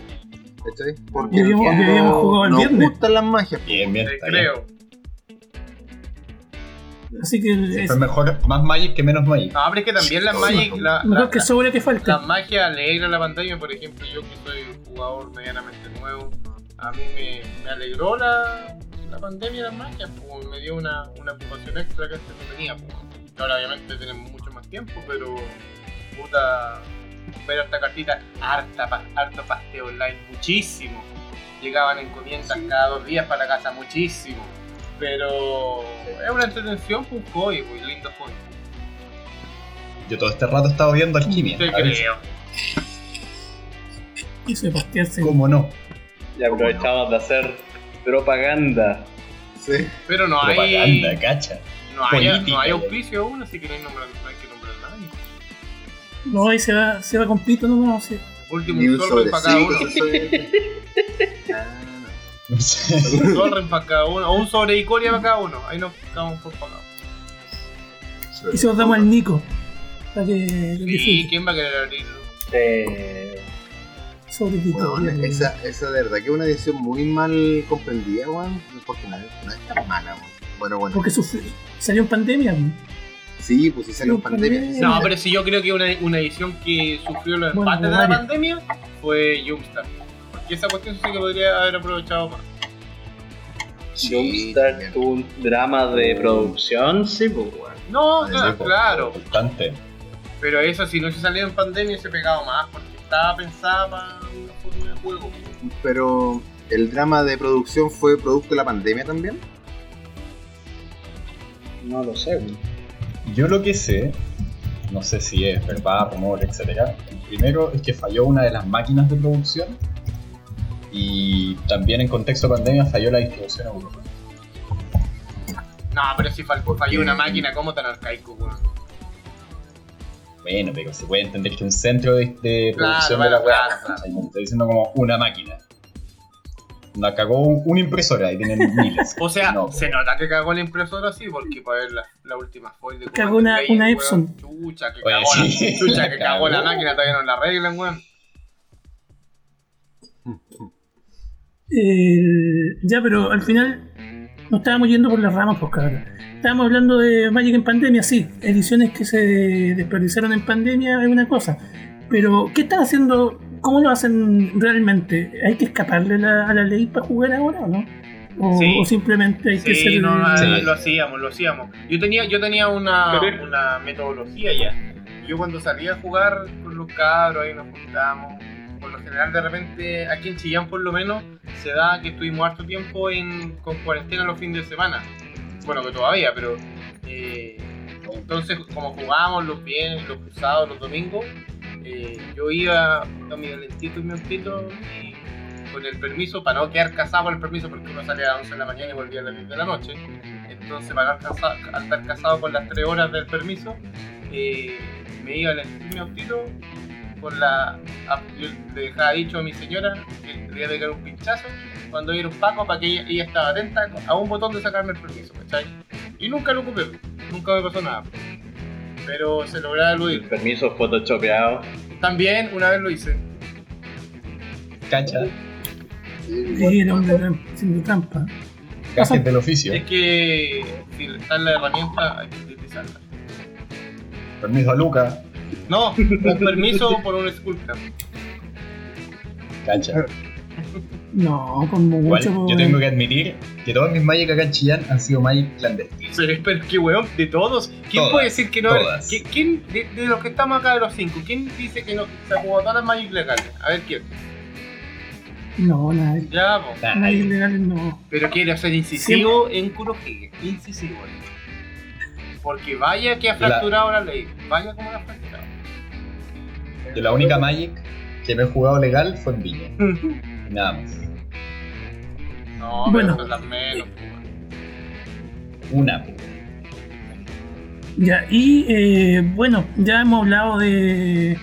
B: ¿Cachai? Porque
A: Y
B: en el
A: habíamos- y
B: fondo
A: habíamos jugado el
B: nos
A: viernes.
B: gustan las magias.
C: Bien, está bien.
D: creo.
A: Así que es
C: mejor, más Magic que menos Magic.
D: Pero es que también las Magic, la,
A: mejor
D: la-
A: que sobre que falta.
D: las magias alegran la pantalla. Por ejemplo, yo que soy un jugador medianamente nuevo, a mí me, me alegró la, la pandemia las magias. Pues, me dio una, una ocupación extra que antes no tenía. Pues. Ahora obviamente tenemos mucho más tiempo, pero puta, ver esta cartita, harta, pa- harto pasteo online, muchísimo. Llegaban encomiendas cada dos días para la casa, muchísimo. Pero es una entretención, un hobby, muy lindo hobby.
C: Yo todo este rato he estado viendo Alquimia.
D: Te creo.
A: Hizo de pastearse.
C: ¿Cómo no?
E: Y aprovechamos de hacer propaganda.
B: Sí.
D: Pero no hay.
C: Propaganda, cacha.
D: No hay, no hay auspicio aún, así que no hay, nombrar- no hay que.
A: No, ahí se va, se va con pito nomás. sí.
D: Último, un sol para cada uno.
B: no.
C: No.
D: Un para cada uno. O un sobre icoria para cada uno. Ahí nos quedamos por pagados.
A: Y se los damos al Nico. Para que
D: Sí,
A: disfrute.
D: ¿quién va a querer abrirlo?
E: Eh,
A: Sobre
B: Weón,
A: Victoria.
B: esa, esa de verdad que es una edición muy mal comprendida, weón. Porque no, es- no es tan mala, weón. Bueno, bueno.
A: Porque sufrió- salió en pandemia. ¿no?
B: Sí, pues si salió en
A: No,
B: pandemia.
A: pandemia.
D: No, pero sí, yo creo que una, una edición que sufrió los
A: Bueno,
D: empates de la pandemia fue Jumpstart. Porque esa cuestión sí que podría haber aprovechado más.
B: Sí,
E: Jumpstart
B: también.
E: tuvo un drama de producción, sí, pues, weón.
D: No,
B: Sí,
D: claro.
C: Bastante.
D: Pero eso, si no se salió en pandemia, se pegaba más. Porque estaba pensada para una forma de juego.
B: Pero el drama de producción fue producto de la pandemia también.
E: No lo sé, weón.
C: Yo lo que sé, no sé si es verdad, rumor, etc. Primero es que falló una de las máquinas de producción y también en contexto de pandemia falló la distribución a Europa.
D: No, pero si fal- falló una máquina, ¿cómo tan arcaico, weón?
C: Bueno, pero se puede entender que un centro de, de
D: Claro,
C: producción de la web,
D: claro,
C: estoy diciendo como una máquina. La cagó un- una impresora y tienen (laughs) miles.
D: O sea,
C: No,
D: se nota que cagó la impresora sí, porque para ver la, la última foil de
A: Cagó una-
D: Player,
A: una Epson.
D: Chucha, que
C: Oye,
D: cagó,
C: sí,
D: la, chucha,
C: la
D: que (laughs) cagó la máquina, todavía no la arreglan, weón.
A: Eh, ya, pero al final no estábamos yendo por las ramas, pues cabrón. Estábamos hablando de Magic en pandemia, sí. Ediciones que se desperdiciaron en pandemia es una cosa. Pero, ¿qué están haciendo? ¿Cómo lo hacen realmente? ¿Hay que escaparle la- a la ley para jugar ahora o no? O,
D: Sí.
A: o simplemente hay que
D: Sí,
A: ser.
D: no, no,
C: Sí.
D: lo hacíamos, lo hacíamos. Yo tenía, yo tenía una, una metodología ya. Yo cuando salía a jugar con los cabros, ahí nos juntábamos. Por lo general, de repente, aquí en Chillán por lo menos, se da que estuvimos harto tiempo en, con cuarentena los fines de semana. Bueno, que todavía, pero... eh, entonces, como jugábamos los viernes, los cruzados, los domingos, eh, yo iba a mi lentito y mi autito y con el permiso, para no quedar casado con el permiso, porque uno salía a las 11 de la mañana y volvía a las 10 de la noche. Entonces, para estar casado con las 3 horas del permiso, eh, me iba a mi autito con la. yo le dejaba dicho a mi señora que le iba a pegar un pinchazo cuando iba un paco para que ella, ella estaba atenta a un botón de sacarme el permiso, ¿cachai? Y nunca lo ocupé, nunca me pasó nada. Pero se lograba eludir.
E: Permiso photoshopeado.
D: También una vez lo hice.
C: Cacha.
A: Sí, hombre tram- haciendo trampa.
C: Gajes del oficio.
D: Es que si está en la herramienta hay que utilizarla.
C: Permiso a Luca.
D: No, con permiso por un Skullcraft.
C: Cacha. (laughs)
A: No,
C: Igual,
A: mucho.
C: yo tengo que admitir que todos mis Magic acá en Chillán han sido Magic clandestinos.
D: Sí, pero qué weón, de todos. ¿Quién
C: Todas,
D: puede decir que no?
C: todas.
D: ¿Qui- ¿Quién, de, de los que estamos acá de los cinco, quién dice que no se ha jugado todas las Magic legales? A ver quién.
A: No, nadie.
D: Ya, po.
C: Nah,
A: Nadie legal no.
D: Pero quiere ser incisivo en Kurohige. Incisivo. Porque vaya que ha
C: La-
D: fracturado la ley. Vaya como la ha fracturado.
C: yo la única Magic que me he jugado legal fue en Viña. (laughs) Nada más.
D: No,
A: Bueno.
D: pero las menos. weón.
C: Una.
A: Ya, y eh, bueno, ya hemos hablado de,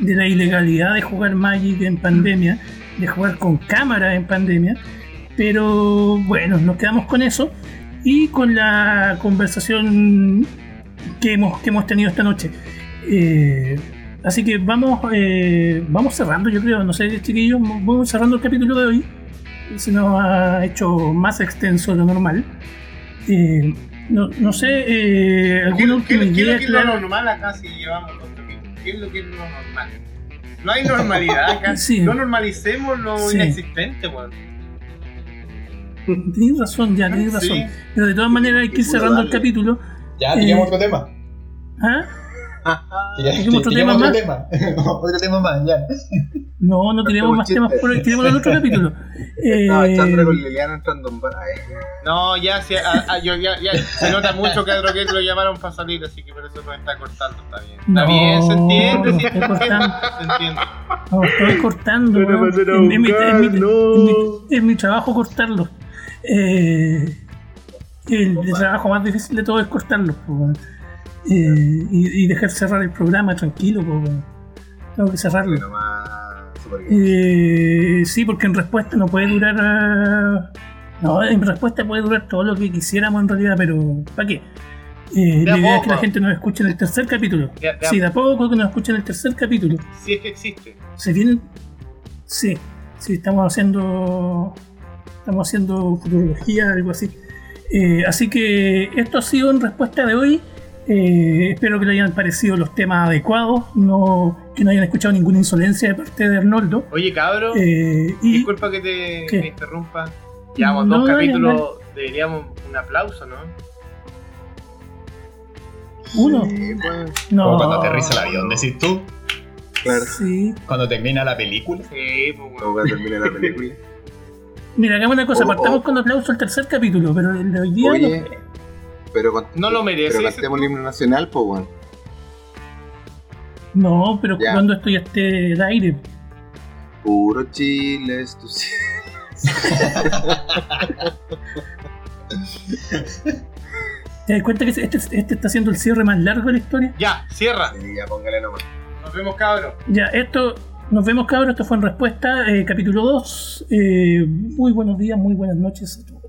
A: de la ilegalidad de jugar Magic en pandemia, de jugar con cámara en pandemia, pero bueno, nos quedamos con eso y con la conversación que hemos, que hemos tenido esta noche. Eh, así que vamos, eh, vamos cerrando, yo creo, no sé, chiquillos, vamos cerrando el capítulo de hoy. Se nos ha hecho más extenso de lo normal. Eh, no, no sé, eh,
D: ¿Qué,
A: ¿alguna
D: qué-
A: última
D: qué es lo que es lo
A: Clara?
D: normal acá si llevamos dos capítulos? ¿Qué es lo que es lo normal? No hay normalidad acá. (laughs)
A: Sí.
D: No normalicemos lo
A: Sí.
D: inexistente, weón.
A: Tienes razón, ya, tienes razón.
D: Sí.
A: Pero de todas maneras hay que ir cerrando el capítulo.
C: Ya,
A: Eh,
C: teníamos otro tema.
A: ¿Ah? (laughs)
C: Ya-
A: ¿tenemos otro tema más?
C: tema. (laughs) otro tema más, ya.
A: No, no tenemos más
B: chiste.
A: temas por hoy. Tenemos el otro capítulo. (laughs)
B: Estaba
A: Eh,
B: echándole con Liliana entrando en
D: No, ya, se, a- a- yo- ya, ya se nota mucho que a Droguet lo llamaron para salir, así que por eso nos está cortando. Está bien. Está
A: No,
D: bien, se entiende,
A: no
D: se entiende.
A: cortando.
D: Se entiende.
A: no, estoy cortando.
E: No
A: Es mi- mi- mi-
E: no.
A: mi- trabajo cortarlo. Eh, el, el trabajo más difícil de todo es cortarlo. weón. Eh, y, y dejar cerrar el programa tranquilo. po. Tengo que cerrarlo. Eh, sí, porque en respuesta no puede durar. ah, No, en respuesta puede durar todo lo que quisiéramos en realidad, pero ¿para qué? Eh, la idea es que la gente nos escuche en el tercer capítulo.
D: De de
A: Sí, de a poco que nos escuche en el tercer capítulo.
D: Si es que existe.
A: Se vienen. Sí, sí, estamos haciendo. Estamos haciendo futurología, algo así. Eh, así que esto ha sido en respuesta de hoy. Eh, espero que le hayan parecido los temas adecuados, no, que no hayan escuchado ninguna insolencia de parte de Arnoldo.
D: Oye, cabro,
A: Eh, y
D: disculpa que te, interrumpa. Llevamos
A: No,
D: dos capítulos, deberíamos un aplauso, ¿no?
A: uno.
B: Sí, pues,
A: No.
C: Como cuando aterriza el avión, decís tú.
B: claro.
A: Sí.
C: Cuando termina la película.
D: Sí, pues bueno.
B: cuando termine la película.
A: Mira, hagamos una cosa,
B: Oh,
A: partamos
B: oh.
A: con aplauso al tercer capítulo, pero el de hoy día
B: Oye,
A: no.
B: Pero con-
D: No lo merece
B: Pero cantemos el himno nacional, pues.
A: No, pero
B: Ya.
A: cuando esto ya esté al aire.
B: Puro Chile es tu.
A: ¿Te das cuenta que este, este está siendo el cierre más largo de la historia?
D: Ya, cierra.
B: Sí, ya póngale nomás.
D: Nos vemos, cabro.
A: Ya, esto, nos vemos cabros, esto fue en respuesta, eh, capítulo 2. Eh, muy buenos días, muy buenas noches a todos.